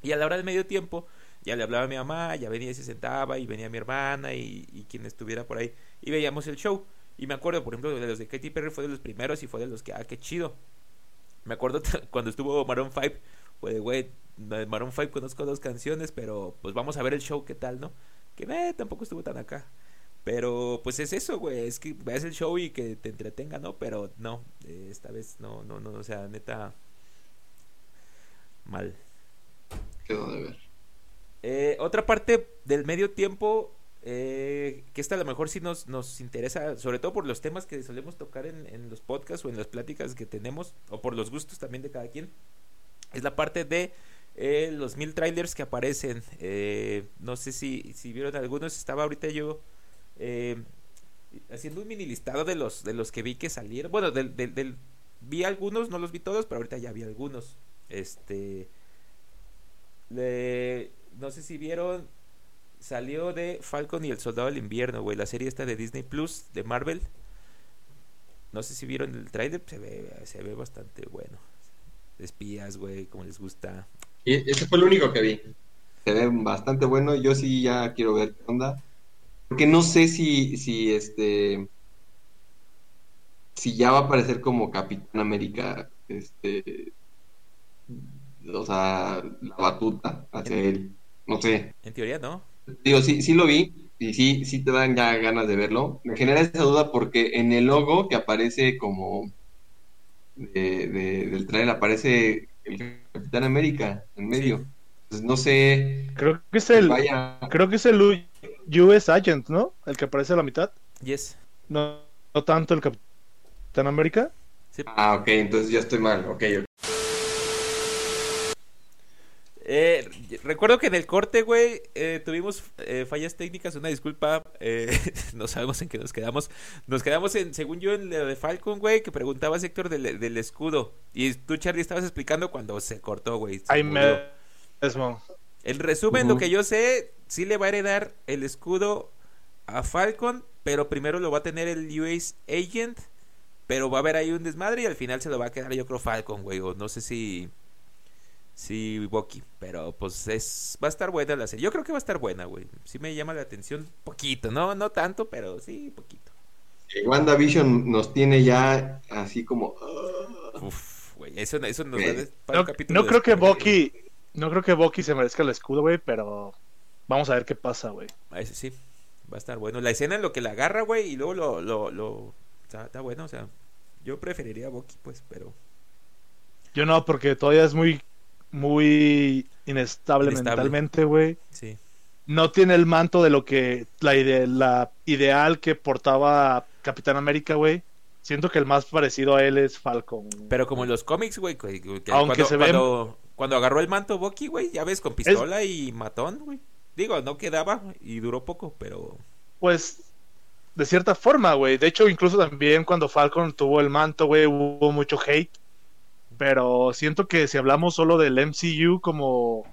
Y a la hora del medio tiempo, ya le hablaba a mi mamá, ya venía y se sentaba, y venía mi hermana y, y quien estuviera por ahí. Y veíamos el show. Y me acuerdo, por ejemplo, de los de Katy Perry fue de los primeros y fue de los que, ah, qué chido. Me acuerdo [laughs] cuando estuvo Maroon 5, fue de, güey, Maroon 5 conozco dos canciones, pero pues vamos a ver el show, qué tal, ¿no? Que eh, tampoco estuvo tan acá. Pero pues es eso, güey, es que veas el show y que te entretenga, ¿no? Pero no, eh, esta vez no, no, no, o sea, neta, mal. Quedó de ver. Eh, otra parte del medio tiempo, eh, que esta a lo mejor sí nos, nos interesa, sobre todo por los temas que solemos tocar en, en los podcasts o en las pláticas que tenemos, o por los gustos también de cada quien, es la parte de eh, los mil trailers que aparecen. Eh, no sé si, si vieron algunos. Estaba ahorita yo eh, haciendo un mini listado de los, de los que vi que salieron. Bueno, del, del, del, vi algunos, no los vi todos, pero ahorita ya vi algunos. Este. No sé si vieron. Salió de Falcon y el Soldado del Invierno, güey. La serie esta de Disney Plus, de Marvel. No sé si vieron el trailer. Se ve, se ve bastante bueno. Espías, güey, como les gusta. Y ese fue el único que vi. Se ve bastante bueno. Yo sí ya quiero ver qué onda. Porque no sé si, si este. Si ya va a aparecer como Capitán América. Este. O sea, la batuta hacia él. No sé. En teoría, ¿no? Digo, sí, sí lo vi. Y sí, sí te dan ya ganas de verlo. Me genera esa duda porque en el logo que aparece como. De, de, del trailer aparece el Capitán América en medio. pues, no sé. Creo que es el, Vaya. creo que es el US Agent, ¿no? El que aparece a la mitad. Yes. No, no tanto el Capitán América. Ah, ok, entonces ya estoy mal. Ok, ok. Eh, recuerdo que en el corte, güey, eh, tuvimos eh, fallas técnicas, una disculpa, eh, [laughs] no sabemos en qué nos quedamos. Nos quedamos en, según yo, en lo de Falcon, güey, que preguntabas, Héctor, del, del escudo. Y tú, Charlie, estabas explicando cuando se cortó, güey. Ahí murió. mismo. En resumen, lo que yo sé, sí le va a heredar el escudo a Falcon, pero primero lo va a tener el US Agent, pero va a haber ahí un desmadre y al final se lo va a quedar yo creo Falcon, güey, o no sé si si Bucky, pero pues es va a estar buena la serie. Yo creo que va a estar buena, güey. Sí me llama la atención poquito, no no tanto, pero sí poquito. WandaVision nos tiene ya así como. ah, Uf, güey, eso eso nos va a dar para No, un capítulo no creo que. Bucky, no creo que Bucky se merezca el escudo, güey, pero vamos a ver qué pasa, güey. Ah, ese sí, va a estar bueno. La escena en lo que la agarra, güey, y luego lo, lo, lo... Está, está bueno, o sea, yo preferiría a Bucky, pues, pero... Yo no, porque todavía es muy, muy inestable, Inestable. mentalmente, güey. Sí. No tiene el manto de lo que la, ide- la ideal que portaba Capitán América, güey. Siento que el más parecido a él es Falcon. Pero como en los cómics, güey, que- que Aunque cuando, se ve- cuando, cuando agarró el manto Bucky, güey, ya ves, con pistola y matón, güey. Digo, no quedaba y duró poco, pero... Pues, de cierta forma, güey. De hecho, incluso también cuando Falcon tuvo el manto, güey, hubo mucho hate. Pero siento que si hablamos solo del MCU como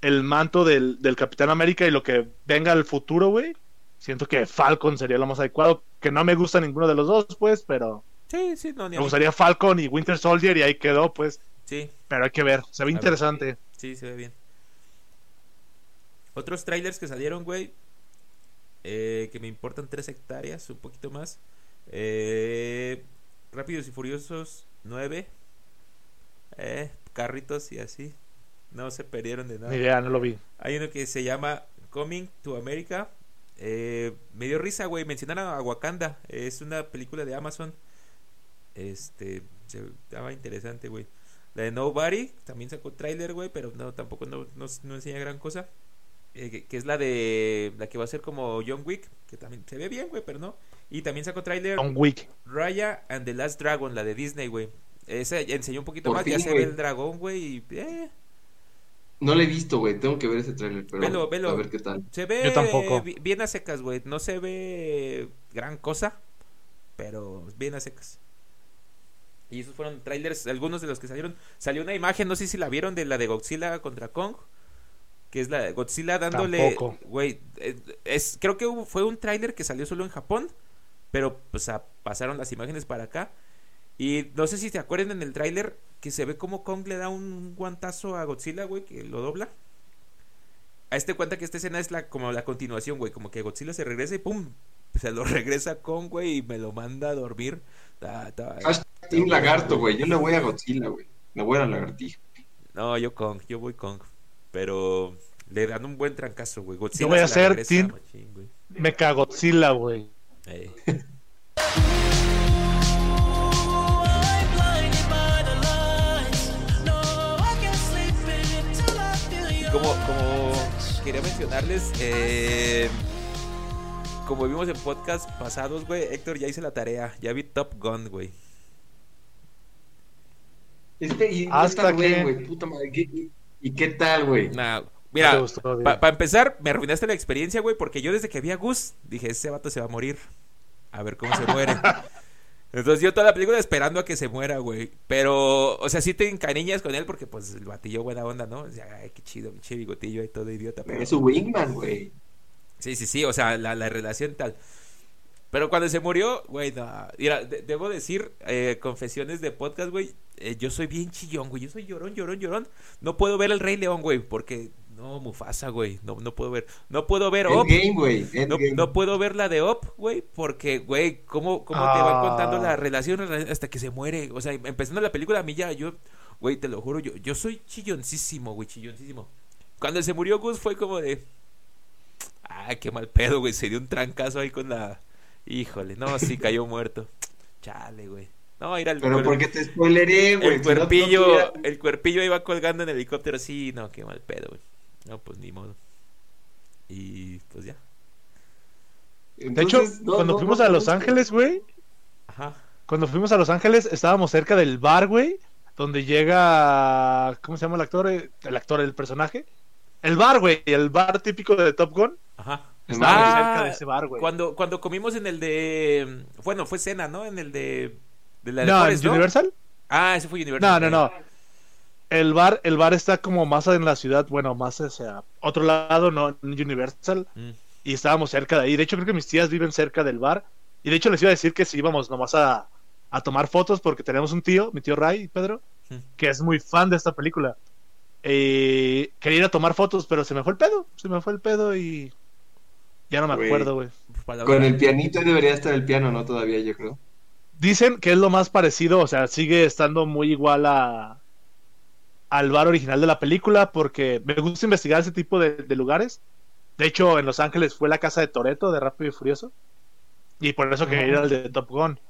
el manto del, del Capitán América y lo que venga al futuro, güey, siento que Falcon sería lo más adecuado. Que no me gusta ninguno de los dos, pues, pero Sí, sí, no, ni me gustaría Falcon y Winter Soldier y ahí quedó, pues. Sí, Pero hay que ver, se ve interesante. sí, se ve bien. Otros trailers que salieron, güey, eh, que me importan tres hectáreas, un poquito más. Eh, Rápidos y Furiosos 9. Eh, carritos y así. No se perdieron de nada. Ni idea, no lo vi. Hay uno que se llama Coming to America. Eh, me dio risa, güey. Mencionaron a Wakanda. Es una película de Amazon. Este, se estaba interesante, güey. La de Nobody también sacó tráiler, güey, pero no, tampoco no, no, no enseña gran cosa. Eh, que, que es la de la que va a ser como John Wick, que también se ve bien, güey, pero no. Y también sacó tráiler John Wick. Raya and the Last Dragon, la de Disney, güey. Esa enseñó un poquito Por más, ya se ve el dragón, güey, y eh, No lo he visto, güey. Tengo que ver ese trailer, pero Velo, velo. a ver qué tal. Se ve Yo tampoco. bi- bien a secas, güey. No se ve gran cosa, pero bien a secas. Y esos fueron trailers, algunos de los que salieron. Salió una imagen, no sé si la vieron, de la de Godzilla contra Kong. Que es la de Godzilla dándole... Güey, eh, es, creo que fue un trailer que salió solo en Japón. Pero pues a- pasaron las imágenes para acá. Y no sé si te acuerdan en el tráiler que se ve como Kong le da un guantazo a Godzilla, güey, que lo dobla. A este cuenta que esta escena es la como la continuación, güey, como que Godzilla se regresa y pum, se lo [laughs] regresa Kong, güey, y me lo manda a dormir. Ta- Team Lagarto, güey. Yo le voy a Godzilla, güey. Le voy a la lagartija. No, yo Kong, yo voy Kong, pero le dan un buen trancazo, güey. Godzilla Yo voy a se ser Team-. Mechagodzilla, güey. Eh. [laughs] como, como quería mencionarles, eh, como vimos en podcast pasados, güey, Héctor ya hice la tarea, ya vi Top Gun, güey. Este, y Hasta que- güey, puta madre. ¿qué- y, y qué tal, güey? Nah, ¿No mira, para empezar, me arruinaste la experiencia, güey, porque yo desde que vi a Gus, dije, ese vato se va a morir. A ver cómo se muere. [laughs] Entonces yo toda la película esperando a que se muera, güey. Pero, o sea, sí te encariñas con él porque, pues, el batillo buena onda, ¿no? O sea, ay, qué chido, pinche bigotillo y todo idiota. Pero... Es su wingman, güey. Sí, sí, sí, o sea, la, la relación tal. Pero cuando se murió, güey, no. Mira, de- debo decir, eh, confesiones de podcast, güey. eh, yo soy bien chillón, güey. Yo soy llorón, llorón, llorón. No puedo ver el Rey León, güey, porque. No, Mufasa, güey. No, no puedo ver. No puedo ver Op. No, no puedo ver la de Op, güey, porque, güey, ¿cómo, cómo te van Ah. contando la relación hasta que se muere? O sea, empezando la película, a mí ya, yo, güey, te lo juro, yo, yo soy chilloncísimo, güey, chilloncísimo. Cuando se murió Gus fue como de. Ah, qué mal pedo, güey. Se dio un trancazo ahí con la. Híjole, no, sí cayó muerto. [laughs] Chale, güey. No, era el, Pero porque te spoileré, güey. el si no, no cuerpillo, el cuerpillo iba colgando en el helicóptero, sí, no, qué mal pedo, güey. No, pues ni modo. Y pues ya. De hecho, no, cuando no, fuimos no a Los. Ángeles, güey, Ajá. cuando fuimos a Los Ángeles, estábamos cerca del bar, güey, donde llega, ¿cómo se llama el actor? El actor, el personaje. El bar, güey, el bar típico de Top Gun. Ajá. Estábamos Ah, cerca de ese bar, güey. Cuando, cuando comimos en el de. Bueno, fue cena, ¿no? En el de. de la de No, en. Universal. Ah, ese fue Universal. No, no, no. El bar, el bar está como más en la ciudad, bueno, más hacia otro lado, no en Universal. Mm. Y estábamos cerca de ahí. De hecho, creo que mis tías viven cerca del bar. Y de hecho les iba a decir que si íbamos nomás a, a tomar fotos porque tenemos un tío, mi tío Ray, Pedro, Mm. que es muy fan de esta película. Eh, quería ir a tomar fotos, pero se me fue el pedo. Se me fue el pedo y ya no me acuerdo, güey. La Con el pianito ahí debería estar el piano, ¿no? Todavía, yo creo. Dicen que es lo más parecido, o sea, sigue estando muy igual a al bar original de la película porque me gusta investigar ese tipo de, de lugares. De hecho, en Los Ángeles fue la casa de Toreto de Rápido y Furioso. Y por eso quería ir al de Top Gun.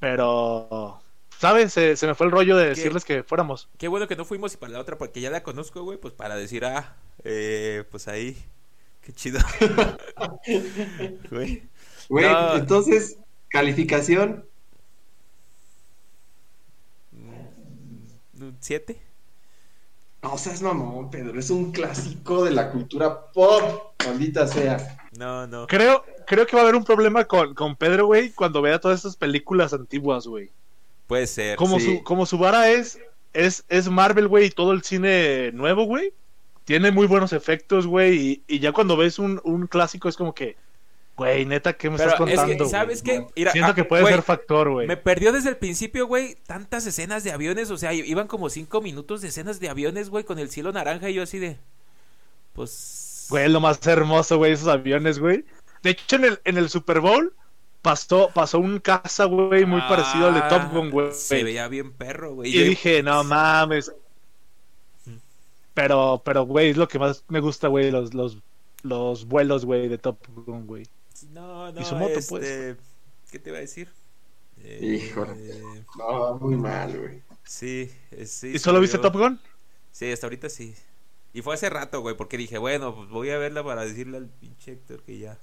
Pero, ¿sabes? Se, se me fue el rollo de ¿Qué? decirles que fuéramos. Qué bueno que no fuimos y para la otra, porque ya la conozco, güey, pues para decir, ah, eh, pues ahí, qué chido. [laughs] Güey. Güey, No. entonces, calificación. Mm, ¿Un ¿Siete? No seas mamón, Pedro. Es un clásico de la cultura pop. Maldita sea. No, no. Creo, creo que va a haber un problema con, con Pedro, güey, cuando vea todas estas películas antiguas, güey. Puede ser. como Sí. su como su vara es es es Marvel güey y todo el cine nuevo güey tiene muy buenos efectos güey y, y ya cuando ves un, un clásico es como que güey neta qué me Pero estás es contando que, güey? ¿sabes qué? Mira, siento ah, que puede güey, ser factor güey Me perdió desde el principio, güey, tantas escenas de aviones, o sea, iban como cinco minutos de escenas de aviones, güey, con el cielo naranja y yo así de... Pues... güey es lo más hermoso güey esos aviones güey de hecho en el en el Super Bowl pasó pasó un caza güey muy parecido al de Top Gun güey Ah, Se veía bien perro, güey. y yo- dije no mames pero pero güey es lo que más me gusta güey los los los vuelos güey de Top Gun güey No, no, Y su moto, este... pues. ¿Qué te iba a decir? Eh, Híjole. No, muy mal, güey. Sí, eh, sí. ¿Y solo viste Top Gun? Sí, hasta ahorita sí. Y fue hace rato, güey, porque dije, bueno, pues voy a verla para decirle al pinche Héctor que ya.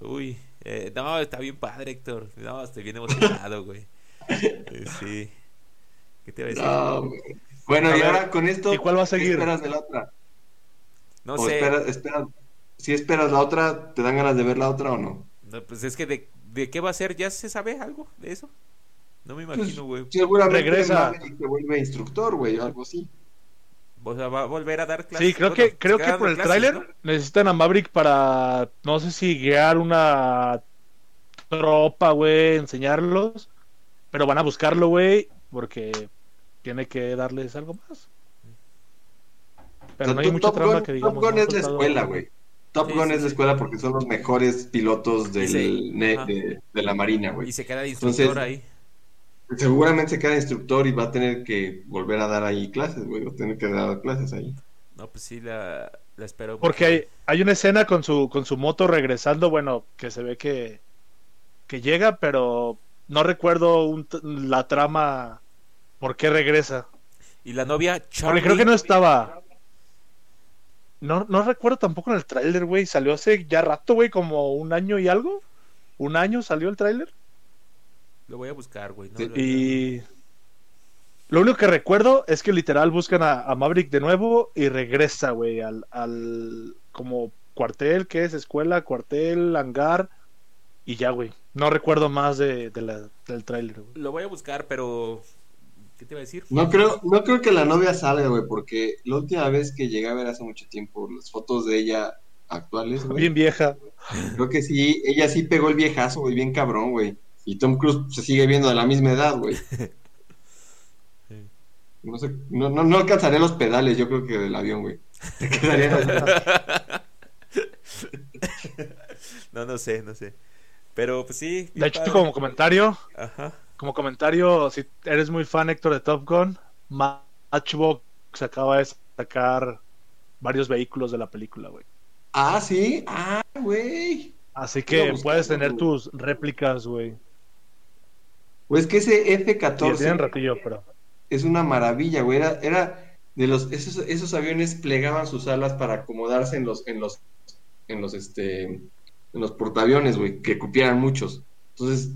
Uy, eh, no, está bien padre, Héctor. No, estoy bien emocionado, güey. Eh, sí. ¿Qué te iba a decir? No, güey. Bueno, A y ver, ahora con esto. ¿y cuál va a ¿qué seguir? esperas de la otra? No o sé. espera- espera- si esperas la otra, ¿te dan ganas de ver la otra o no? No, pues es que de, de qué va a ser, ¿ya se sabe algo de eso? No me imagino, güey. Seguramente Regresa. Se vuelve instructor, güey, o algo así. O sea, va a volver a dar clases. Sí, creo Bueno, que creo que por el tráiler ¿no? necesitan a Maverick para no sé si guiar una tropa, güey, enseñarlos, pero van a buscarlo, güey, porque tiene que darles algo más. Pero O sea, no hay mucha trama que digamos. Top Gun no es la escuela, güey. Top Sí, Gun sí, es la escuela porque son los mejores pilotos del se- ne- ajá. de, de la Marina, güey. Y se queda de instructor Entonces- ahí. Seguramente se queda instructor y va a tener que volver a dar ahí clases, güey. Va a tener que dar clases ahí. No, pues sí, la, la espero. Porque hay, hay una escena con su con su moto regresando, bueno, que se ve que que llega, pero no recuerdo un la trama por qué regresa. Y la novia Porque Charlie. creo que no estaba. No, no recuerdo tampoco en el tráiler, güey. Salió hace ya rato, güey, como un año y algo. Un año salió el tráiler. Lo voy a buscar, güey. ¿no? Sí, Lo- Y lo único que recuerdo es que literal buscan a, a Maverick de nuevo y regresa, güey, al, al como cuartel, que es escuela, cuartel, hangar y ya, güey. No recuerdo más de, de la- del tráiler, güey. Lo voy a buscar, pero. ¿Qué te iba a decir? No creo, no creo que la novia salga, güey, porque la última vez que llegué a ver hace mucho tiempo las fotos de ella actuales, güey, Bien vieja. creo que sí, ella sí pegó el viejazo, güey, bien cabrón, güey. Y Tom Cruise se sigue viendo de la misma edad, güey. [laughs] No sé, no, no, no alcanzaré los pedales, yo creo que del avión, güey. Te quedaría- [laughs] No, no sé, no sé. Pero pues sí. De hecho, padre. como comentario, Ajá. Como comentario, si eres muy fan, Héctor, de Top Gun, Matchbox acaba de sacar varios vehículos de la película, güey. Ah, sí, ah, güey. Así que puedes tener tus réplicas, güey. Pues que ese Sí, tienen F-14 ratillo, pero. es una maravilla, güey. Era, era de los, esos, esos aviones plegaban sus alas para acomodarse en los, en los, en los, este, en los portaaviones, güey, que cupieran muchos. Entonces,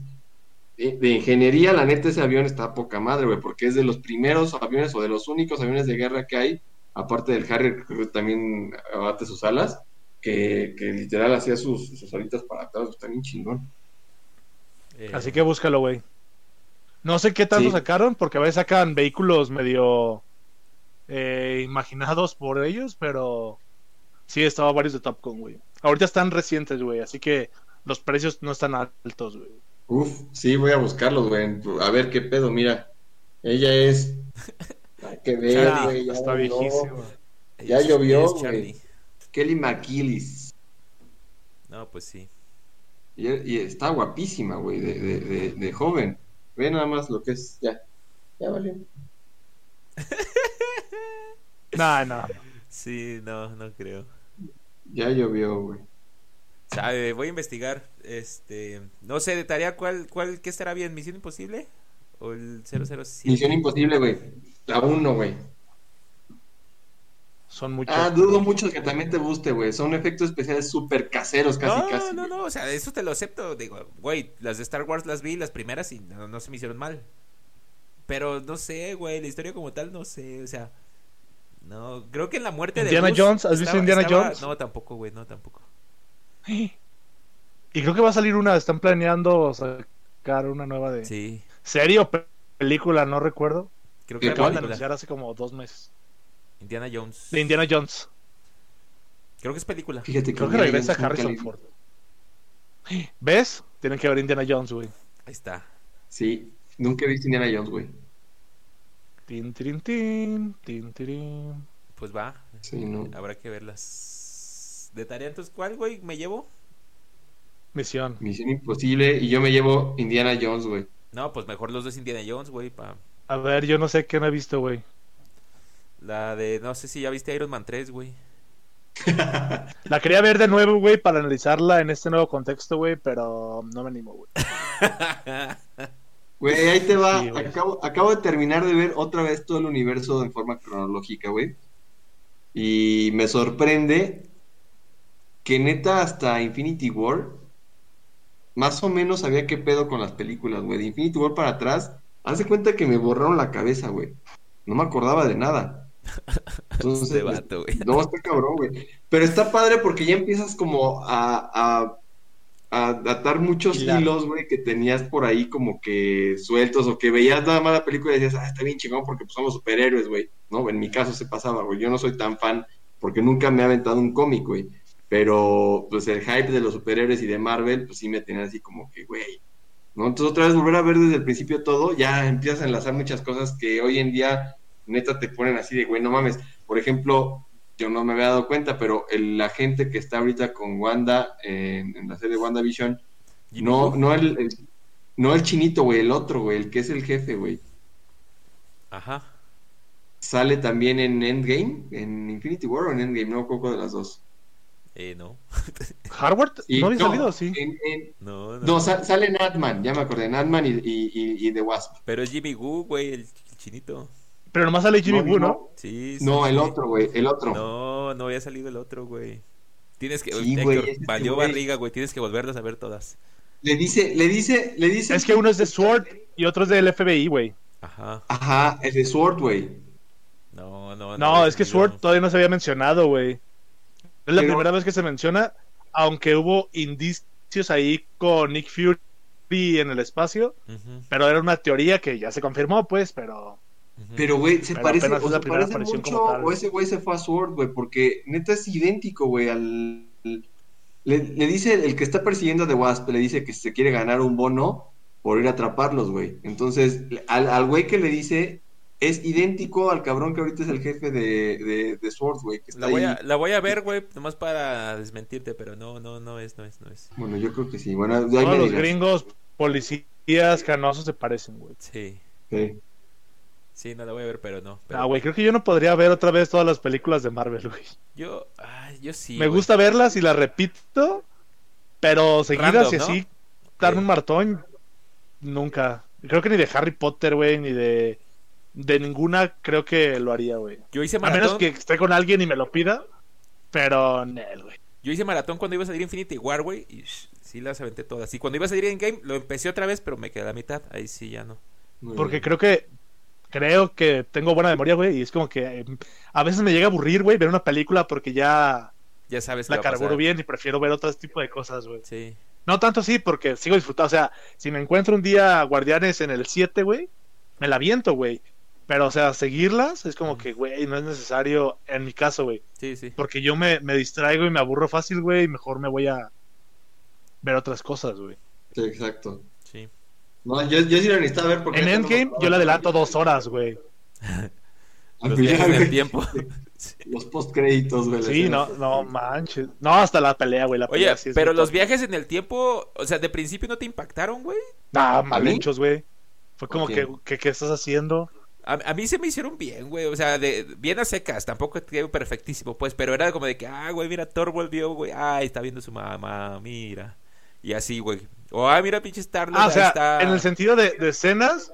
de, de ingeniería, la neta, ese avión está a poca madre, güey, porque es de los primeros aviones o de los únicos aviones de guerra que hay, aparte del Harrier, que también abate sus alas, que, que literal hacía sus, sus alitas para atrás, está bien chingón. Eh, Así que búscalo, güey. No sé qué tanto Sí. sacaron, porque a veces sacan vehículos medio eh, imaginados por ellos, pero sí, estaba varios de Top Gun, güey. Ahorita están recientes, güey, así que los precios no están altos, güey. Uf, sí, voy a buscarlos, güey. A ver qué pedo, mira. Ella es. [laughs] Hay que ver, Charlie, güey. ya Está llovió. viejísimo. ya llovió, es güey. Charlie. Kelly McKillis. No, pues sí. Y, y está guapísima, güey, de, de, de, de joven. Ve nada más lo que es. Ya. Ya valió. [laughs] No, no. Sí, no, no creo. Ya llovió, güey. Sabe, voy a investigar. Este, no sé de tarea cuál, cuál, qué estará bien, Misión Imposible o el 007. Misión imposible, güey. La uno, güey. Son muchos. Ah, dudo mucho que también te guste, güey. Son efectos especiales súper caseros, casi, no, casi. no, güey. no, o sea, eso te lo acepto. Digo, güey, las de Star Wars las vi, las primeras, y no, no se me hicieron mal. Pero no sé, güey, la historia como tal, no sé, o sea. No, creo que en la muerte Indiana de Gus Jones, ¿has visto Indiana estaba- Jones? No, tampoco, güey, no, tampoco. Y creo que va a salir una, están planeando sacar una nueva de Sí, serie o pe- película, no recuerdo. creo ¿Qué que acaban de anunciar hace como dos meses. Indiana Jones. De Indiana Jones. Creo que es película. Fíjate que Creo que regresa Harrison. Ford. ¿Ves? Tienen que ver Indiana Jones, güey. Ahí está. Sí, nunca he visto Indiana Jones, güey. Tin, tin, tin, tirin. Pues va, Sí, no. habrá que verlas. De tarea, entonces, ¿cuál, güey, me llevo? Misión. Misión imposible. Y yo me llevo Indiana Jones, güey. No, pues mejor los dos Indiana Jones, güey, pa... A ver, yo no sé qué no he visto, güey. La de, no sé si ya viste Iron Man 3, güey. [laughs] La quería ver de nuevo, güey, para analizarla en este nuevo contexto, güey, pero no me animo, güey. [laughs] Güey, ahí te va. Sí, acabo, acabo de terminar de ver otra vez todo el universo en forma cronológica, güey. Y me sorprende que neta hasta Infinity War más o menos sabía qué pedo con las películas, güey. De Infinity War para atrás, haz de cuenta que me borraron la cabeza, güey. No me acordaba de nada. [laughs] Entonces, Este vato, güey. no, está cabrón, güey. Pero está padre porque ya empiezas como a, a, a atar muchos hilos, güey, que tenías por ahí como que sueltos o que veías nada más la película y decías, ah, está bien chingón porque pues, somos superhéroes, güey. No, en mi caso se pasaba, güey. Yo no soy tan fan porque nunca me ha aventado un cómic, güey. Pero pues el hype de los superhéroes y de Marvel, pues sí me tenía así como que, güey. ¿No? Entonces otra vez volver a ver desde el principio todo, ya empiezas a enlazar muchas cosas que hoy en día neta te ponen así de, güey, no mames. Por ejemplo, yo no me había dado cuenta, pero el, la gente que está ahorita con Wanda en, en la serie WandaVision, no, no el, el- no el chinito, güey, el otro, güey, el que es el jefe, güey. Ajá. Sale también en Endgame, en Infinity War o en Endgame, no poco de las dos. Eh, no. [laughs] ¿Harvard? Y- ¿No había salido? Sí. en- en- No, no. no, sa- sale en Ant-Man, ya me acordé, en Ant-Man y, y, y, y The Wasp. Pero es Jimmy Woo, güey, el, el chinito. Pero nomás sale Jimmy No, Woo, ¿no? no. Sí, sí, No, el sí. otro, güey, el otro. No, no había salido el otro, güey. Tienes que, Sí, Héctor, güey, es este valió güey. barriga, güey. Tienes que volverlas a ver todas. Le dice, le dice, le dice. Es que uno es de SWORD y otro es del FBI, güey. Ajá. Ajá, el de Sword, güey. No, no, No, había es que. SWORD todavía no se había mencionado, güey. Es la Pero- primera vez que se menciona, aunque hubo indicios ahí con Nick Fury en el espacio, pero era una teoría que ya se confirmó, pues, pero... Pero, güey, se Pero parece, o es la se primera parece aparición mucho, o ese güey se fue a Sword, güey, porque neta es idéntico, güey, al... Le, le dice, el que está persiguiendo a The Wasp, le dice que se quiere ganar un bono por ir a atraparlos, güey. Entonces, al, al güey que le dice, es idéntico al cabrón que ahorita es el jefe de, de, de Sword, güey, que está La voy, ahí. a, la voy a ver, güey, nomás para desmentirte, pero no, no, no es, no es, no es. Bueno, yo creo que sí. Bueno, ahí Todos me los gringos, policías, canosos se parecen, güey. Sí, Sí. sí, no la voy a ver, pero no. Pero Ah, güey, creo que yo no podría ver otra vez todas las películas de Marvel, güey. Yo, ay, yo sí. Me gusta verlas y las repito, pero seguidas Random, y ¿no? así, darme Sí. un martón, nunca. Creo que ni de Harry Potter, güey, ni de. De ninguna creo que lo haría, güey. Yo hice A menos maratón. que esté con alguien y me lo pida. Pero, Nel, güey. Yo hice maratón cuando iba a salir Infinity War, güey. Y shh, sí las aventé todas. Y cuando iba a salir en game, lo empecé otra vez, pero me quedé a la mitad. Ahí sí ya no. Muy Porque bien. creo que. Creo que tengo buena memoria, güey. Y es como que. eh, a veces me llega a aburrir, güey, ver una película porque ya Ya sabes la carburo bien y prefiero ver otro tipo de cosas, güey. Sí. No tanto sí, porque sigo disfrutando. O sea, si me encuentro un día Guardianes en el 7, güey, me la viento, güey. Pero, o sea, seguirlas es como que, güey, no es necesario en mi caso, güey. Sí, sí. Porque yo me, me distraigo y me aburro fácil, güey, y mejor me voy a ver otras cosas, güey. Sí, exacto. Sí. No, yo, yo sí la necesitaba ver porque... En Endgame yo le adelanto dos horas, güey. [laughs] Los Al viajes final, en el güey, tiempo. [laughs] Los postcréditos, güey. Sí, no, no manches. No, hasta la pelea, güey. La Oye, pelea sí es pero los top. viajes en el tiempo, o sea, de principio no te impactaron, güey. Nah, mal hechos, güey. Fue como que, ¿qué estás haciendo? A, a mí se me hicieron bien, güey. O sea, de, bien a secas. Tampoco quedó perfectísimo, pues. Pero era como de que, ah, güey, mira, Thor volvió, güey. Ay, está viendo su mamá, mira. Y así, güey. O, ah, mira, pinche Star Ah, o sea, está... en el sentido de, de escenas,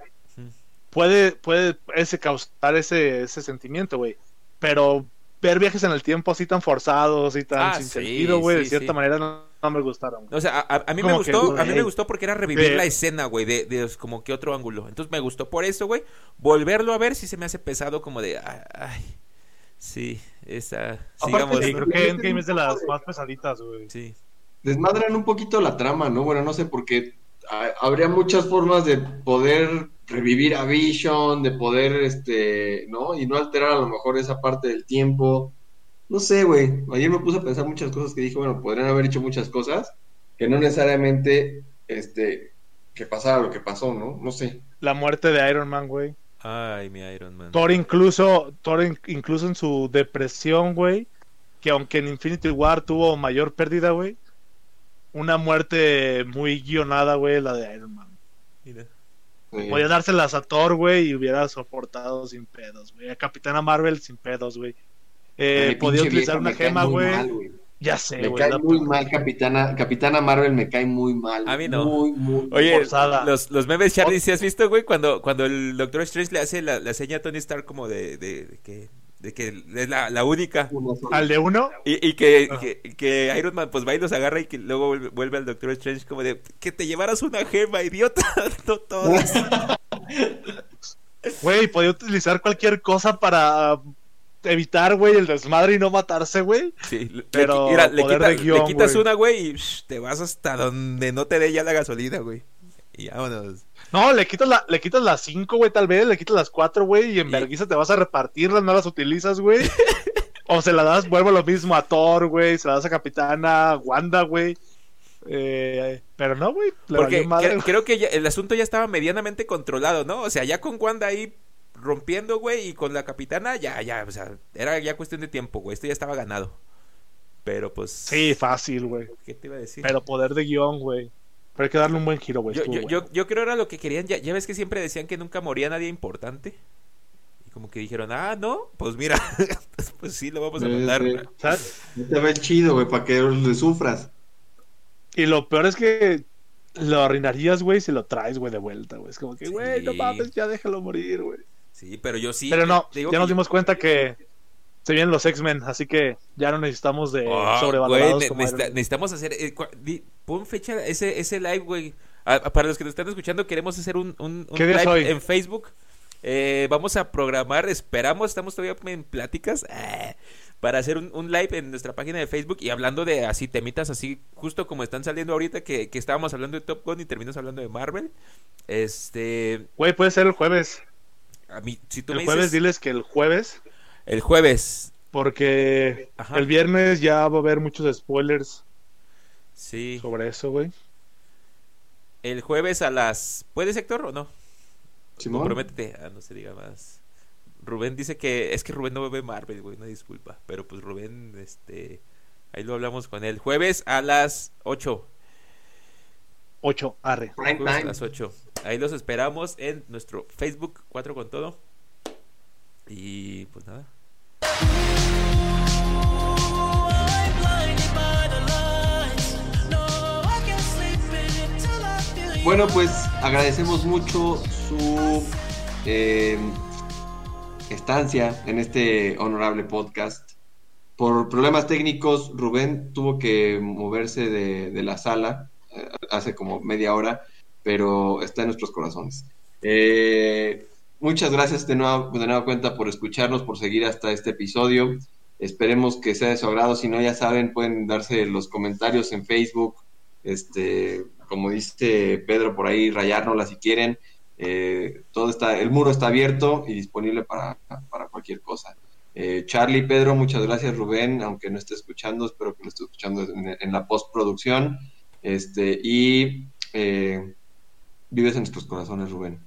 puede, puede ese causar ese, ese sentimiento, güey. Pero ver viajes en el tiempo así tan forzados y tan Ah, sin sí, sentido, güey, de cierta manera no, no me gustaron. O sea, a, a mí me que, gustó, a mí me gustó porque era revivir la escena, güey, de, de como que otro ángulo. Entonces me gustó por eso, güey. Volverlo a ver sí se me hace pesado como de, ay, sí, esa, Aparte, sigamos. Sí, sí, creo que Endgame es de las más pesaditas, güey. Sí, Desmadran un poquito la trama, ¿no? Bueno, no sé, porque ah, habría muchas formas de poder revivir a Vision, de poder, este, ¿no? Y no alterar a lo mejor esa parte del tiempo. No sé, güey. Ayer me puse a pensar muchas cosas que dije, bueno, podrían haber hecho muchas cosas que no necesariamente, este, que pasara lo que pasó, ¿no? No sé. La muerte de Iron Man, güey. ay, mi Iron Man. Thor incluso, Thor in- incluso en su depresión, güey, que aunque en Infinity War tuvo mayor pérdida, güey, una muerte muy guionada, güey, la de Iron Man. Mira. Eh, Podía dárselas a Thor, güey, y hubiera soportado sin pedos, güey. A Capitana Marvel sin pedos, güey. Eh, podía utilizar una me cae gema, muy güey. mal, güey. Ya sé, Me cae muy mal Capitana, Capitana Marvel, me cae muy mal. A mí no. Muy, muy Oye, forzada. los, los memes, Charlie, ¿sí has visto, güey? Cuando, cuando el Doctor Strange le hace la, la seña a Tony Stark como de, de, de que, de que es la, la única. Al de uno, Y, y que, Ajá. que, que Iron Man pues va y los agarra y que luego vuelve, vuelve al Doctor Strange como de que te llevaras una gema, idiota. [laughs] no todas. [laughs] güey, podía utilizar cualquier cosa para evitar, güey, el desmadre y no matarse, güey. Sí, Pero le, mira, le, poder quita- de guion, le quitas güey. una, güey, y te vas hasta donde no te dé ya la gasolina, güey. Y vámonos. No, le quitas la, le quitas las 5, güey, tal vez, le quitas las 4, güey, y en Y- vergüenza te vas a repartirlas, no las utilizas, güey. [laughs] o se la das, vuelvo lo mismo a Thor, güey, se la das a Capitana, Wanda, güey. Eh, pero no, güey, Porque madre, cre- güey. creo que ya- el asunto ya estaba medianamente controlado, ¿no? O sea, ya con Wanda ahí rompiendo, güey, y con la capitana, ya, ya, o sea, era ya cuestión de tiempo, güey. Esto ya estaba ganado. Pero pues. Sí, fácil, güey. ¿Qué te iba a decir? Pero poder de guion, güey. Pero hay que darle un buen giro, güey. Yo, yo, yo, yo creo era lo que querían. Ya, ya ves que siempre decían que nunca moría nadie importante. Y como que dijeron, ah, no, pues mira, [laughs] pues sí, lo vamos a Sí, matar. sí. ¿Sabes? Te ve chido, güey, para que le sufras. Y lo peor es que lo arruinarías, güey, si lo traes, güey, de vuelta, güey. Es como que, güey, no Sí. mames, ya déjalo morir, güey. Sí, pero yo sí. Pero no, digo ya nos yo- dimos cuenta que se vienen los X-Men, así que ya no necesitamos de sobrevalorados güey, necesita- Man. necesitamos hacer. eh, pon fecha ese, ese live, güey. Ah, para los que nos están escuchando, queremos hacer un, un, un ¿Qué día es live hoy? en Facebook. Eh, vamos a programar, esperamos, estamos todavía en pláticas. eh, para hacer un, un live en nuestra página de Facebook y hablando de así temitas así justo como están saliendo ahorita que, que estábamos hablando de Top Gun y terminas hablando de Marvel este Güey, puede ser el jueves. A mí si tú el me jueves, diles que el jueves, el jueves porque Ajá. el viernes ya va a haber muchos spoilers sí sobre eso, güey. el jueves a las ¿puedes Héctor o no? Simón. Comprométete. Ah, no se diga más. Rubén dice que es que Rubén no ve Marvel, güey, una disculpa. Pero pues Rubén, este, ahí lo hablamos con él. Jueves a las 8. 8, arre. Jueves a time. las 8. Ahí los esperamos en nuestro Facebook 4 con todo. Y pues nada. Bueno, pues agradecemos mucho su eh, estancia en este honorable podcast. Por problemas técnicos, Rubén tuvo que moverse de, la sala eh, hace como media hora, pero está en nuestros corazones. Eh, muchas gracias de nueva, de nueva cuenta por escucharnos, por seguir hasta este episodio. Esperemos que sea de su agrado. Si no, ya saben, pueden darse los comentarios en Facebook. Este, como dice Pedro por ahí, rayárnosla si quieren. Eh, todo está, el muro está abierto y disponible para, para cualquier cosa. Eh, Charlie, Pedro, muchas gracias, Rubén, aunque no esté escuchando, espero que lo esté escuchando en, en la postproducción. Este, y eh, vives en nuestros corazones, Rubén.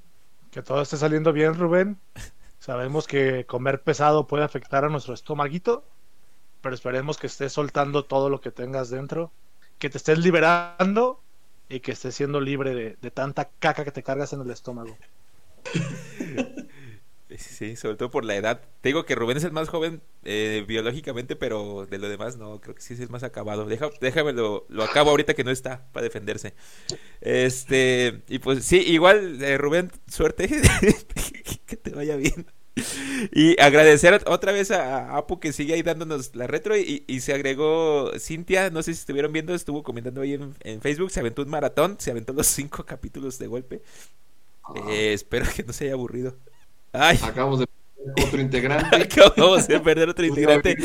Que todo esté saliendo bien, Rubén. Sabemos que comer pesado puede afectar a nuestro estomaguito, pero esperemos que estés soltando todo lo que tengas dentro, que te estés liberando y que estés siendo libre de, de tanta caca que te cargas en el estómago. [laughs] Sí, sobre todo por la edad. Te digo que Rubén es el más joven eh, biológicamente, pero de lo demás no, creo que sí es el más acabado. Deja, déjame lo, lo acabo ahorita que no está para defenderse. Este, y pues sí, igual, eh, Rubén, suerte, [laughs] que te vaya bien. Y agradecer otra vez a, Apu que sigue ahí dándonos la retro y, y, se agregó Cintia, no sé si estuvieron viendo, estuvo comentando ahí en, en Facebook, se aventó un maratón, se aventó los cinco capítulos de golpe. Eh, espero que no se haya aburrido. Ay. Acabamos de perder otro [laughs] integrante. Acabamos de perder otro integrante.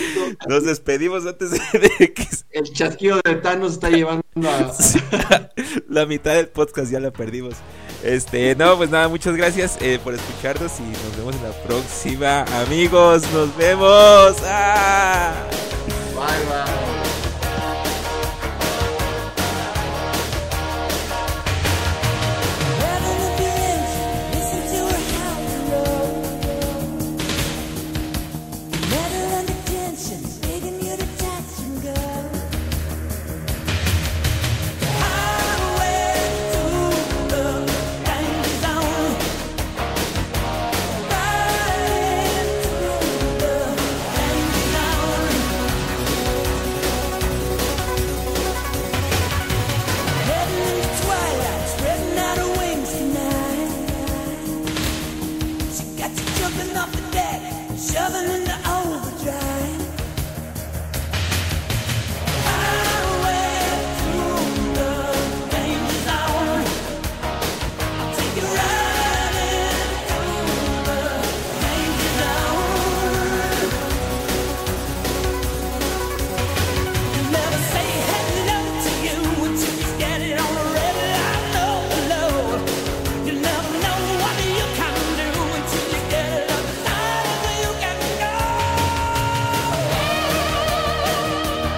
Nos despedimos antes de que. El chasquido de Thanos está llevando a. [laughs] la mitad del podcast ya la perdimos. Este, no, pues nada, muchas gracias eh, por escucharnos y nos vemos en la próxima. Amigos, nos vemos. ¡Ah! Bye, bye.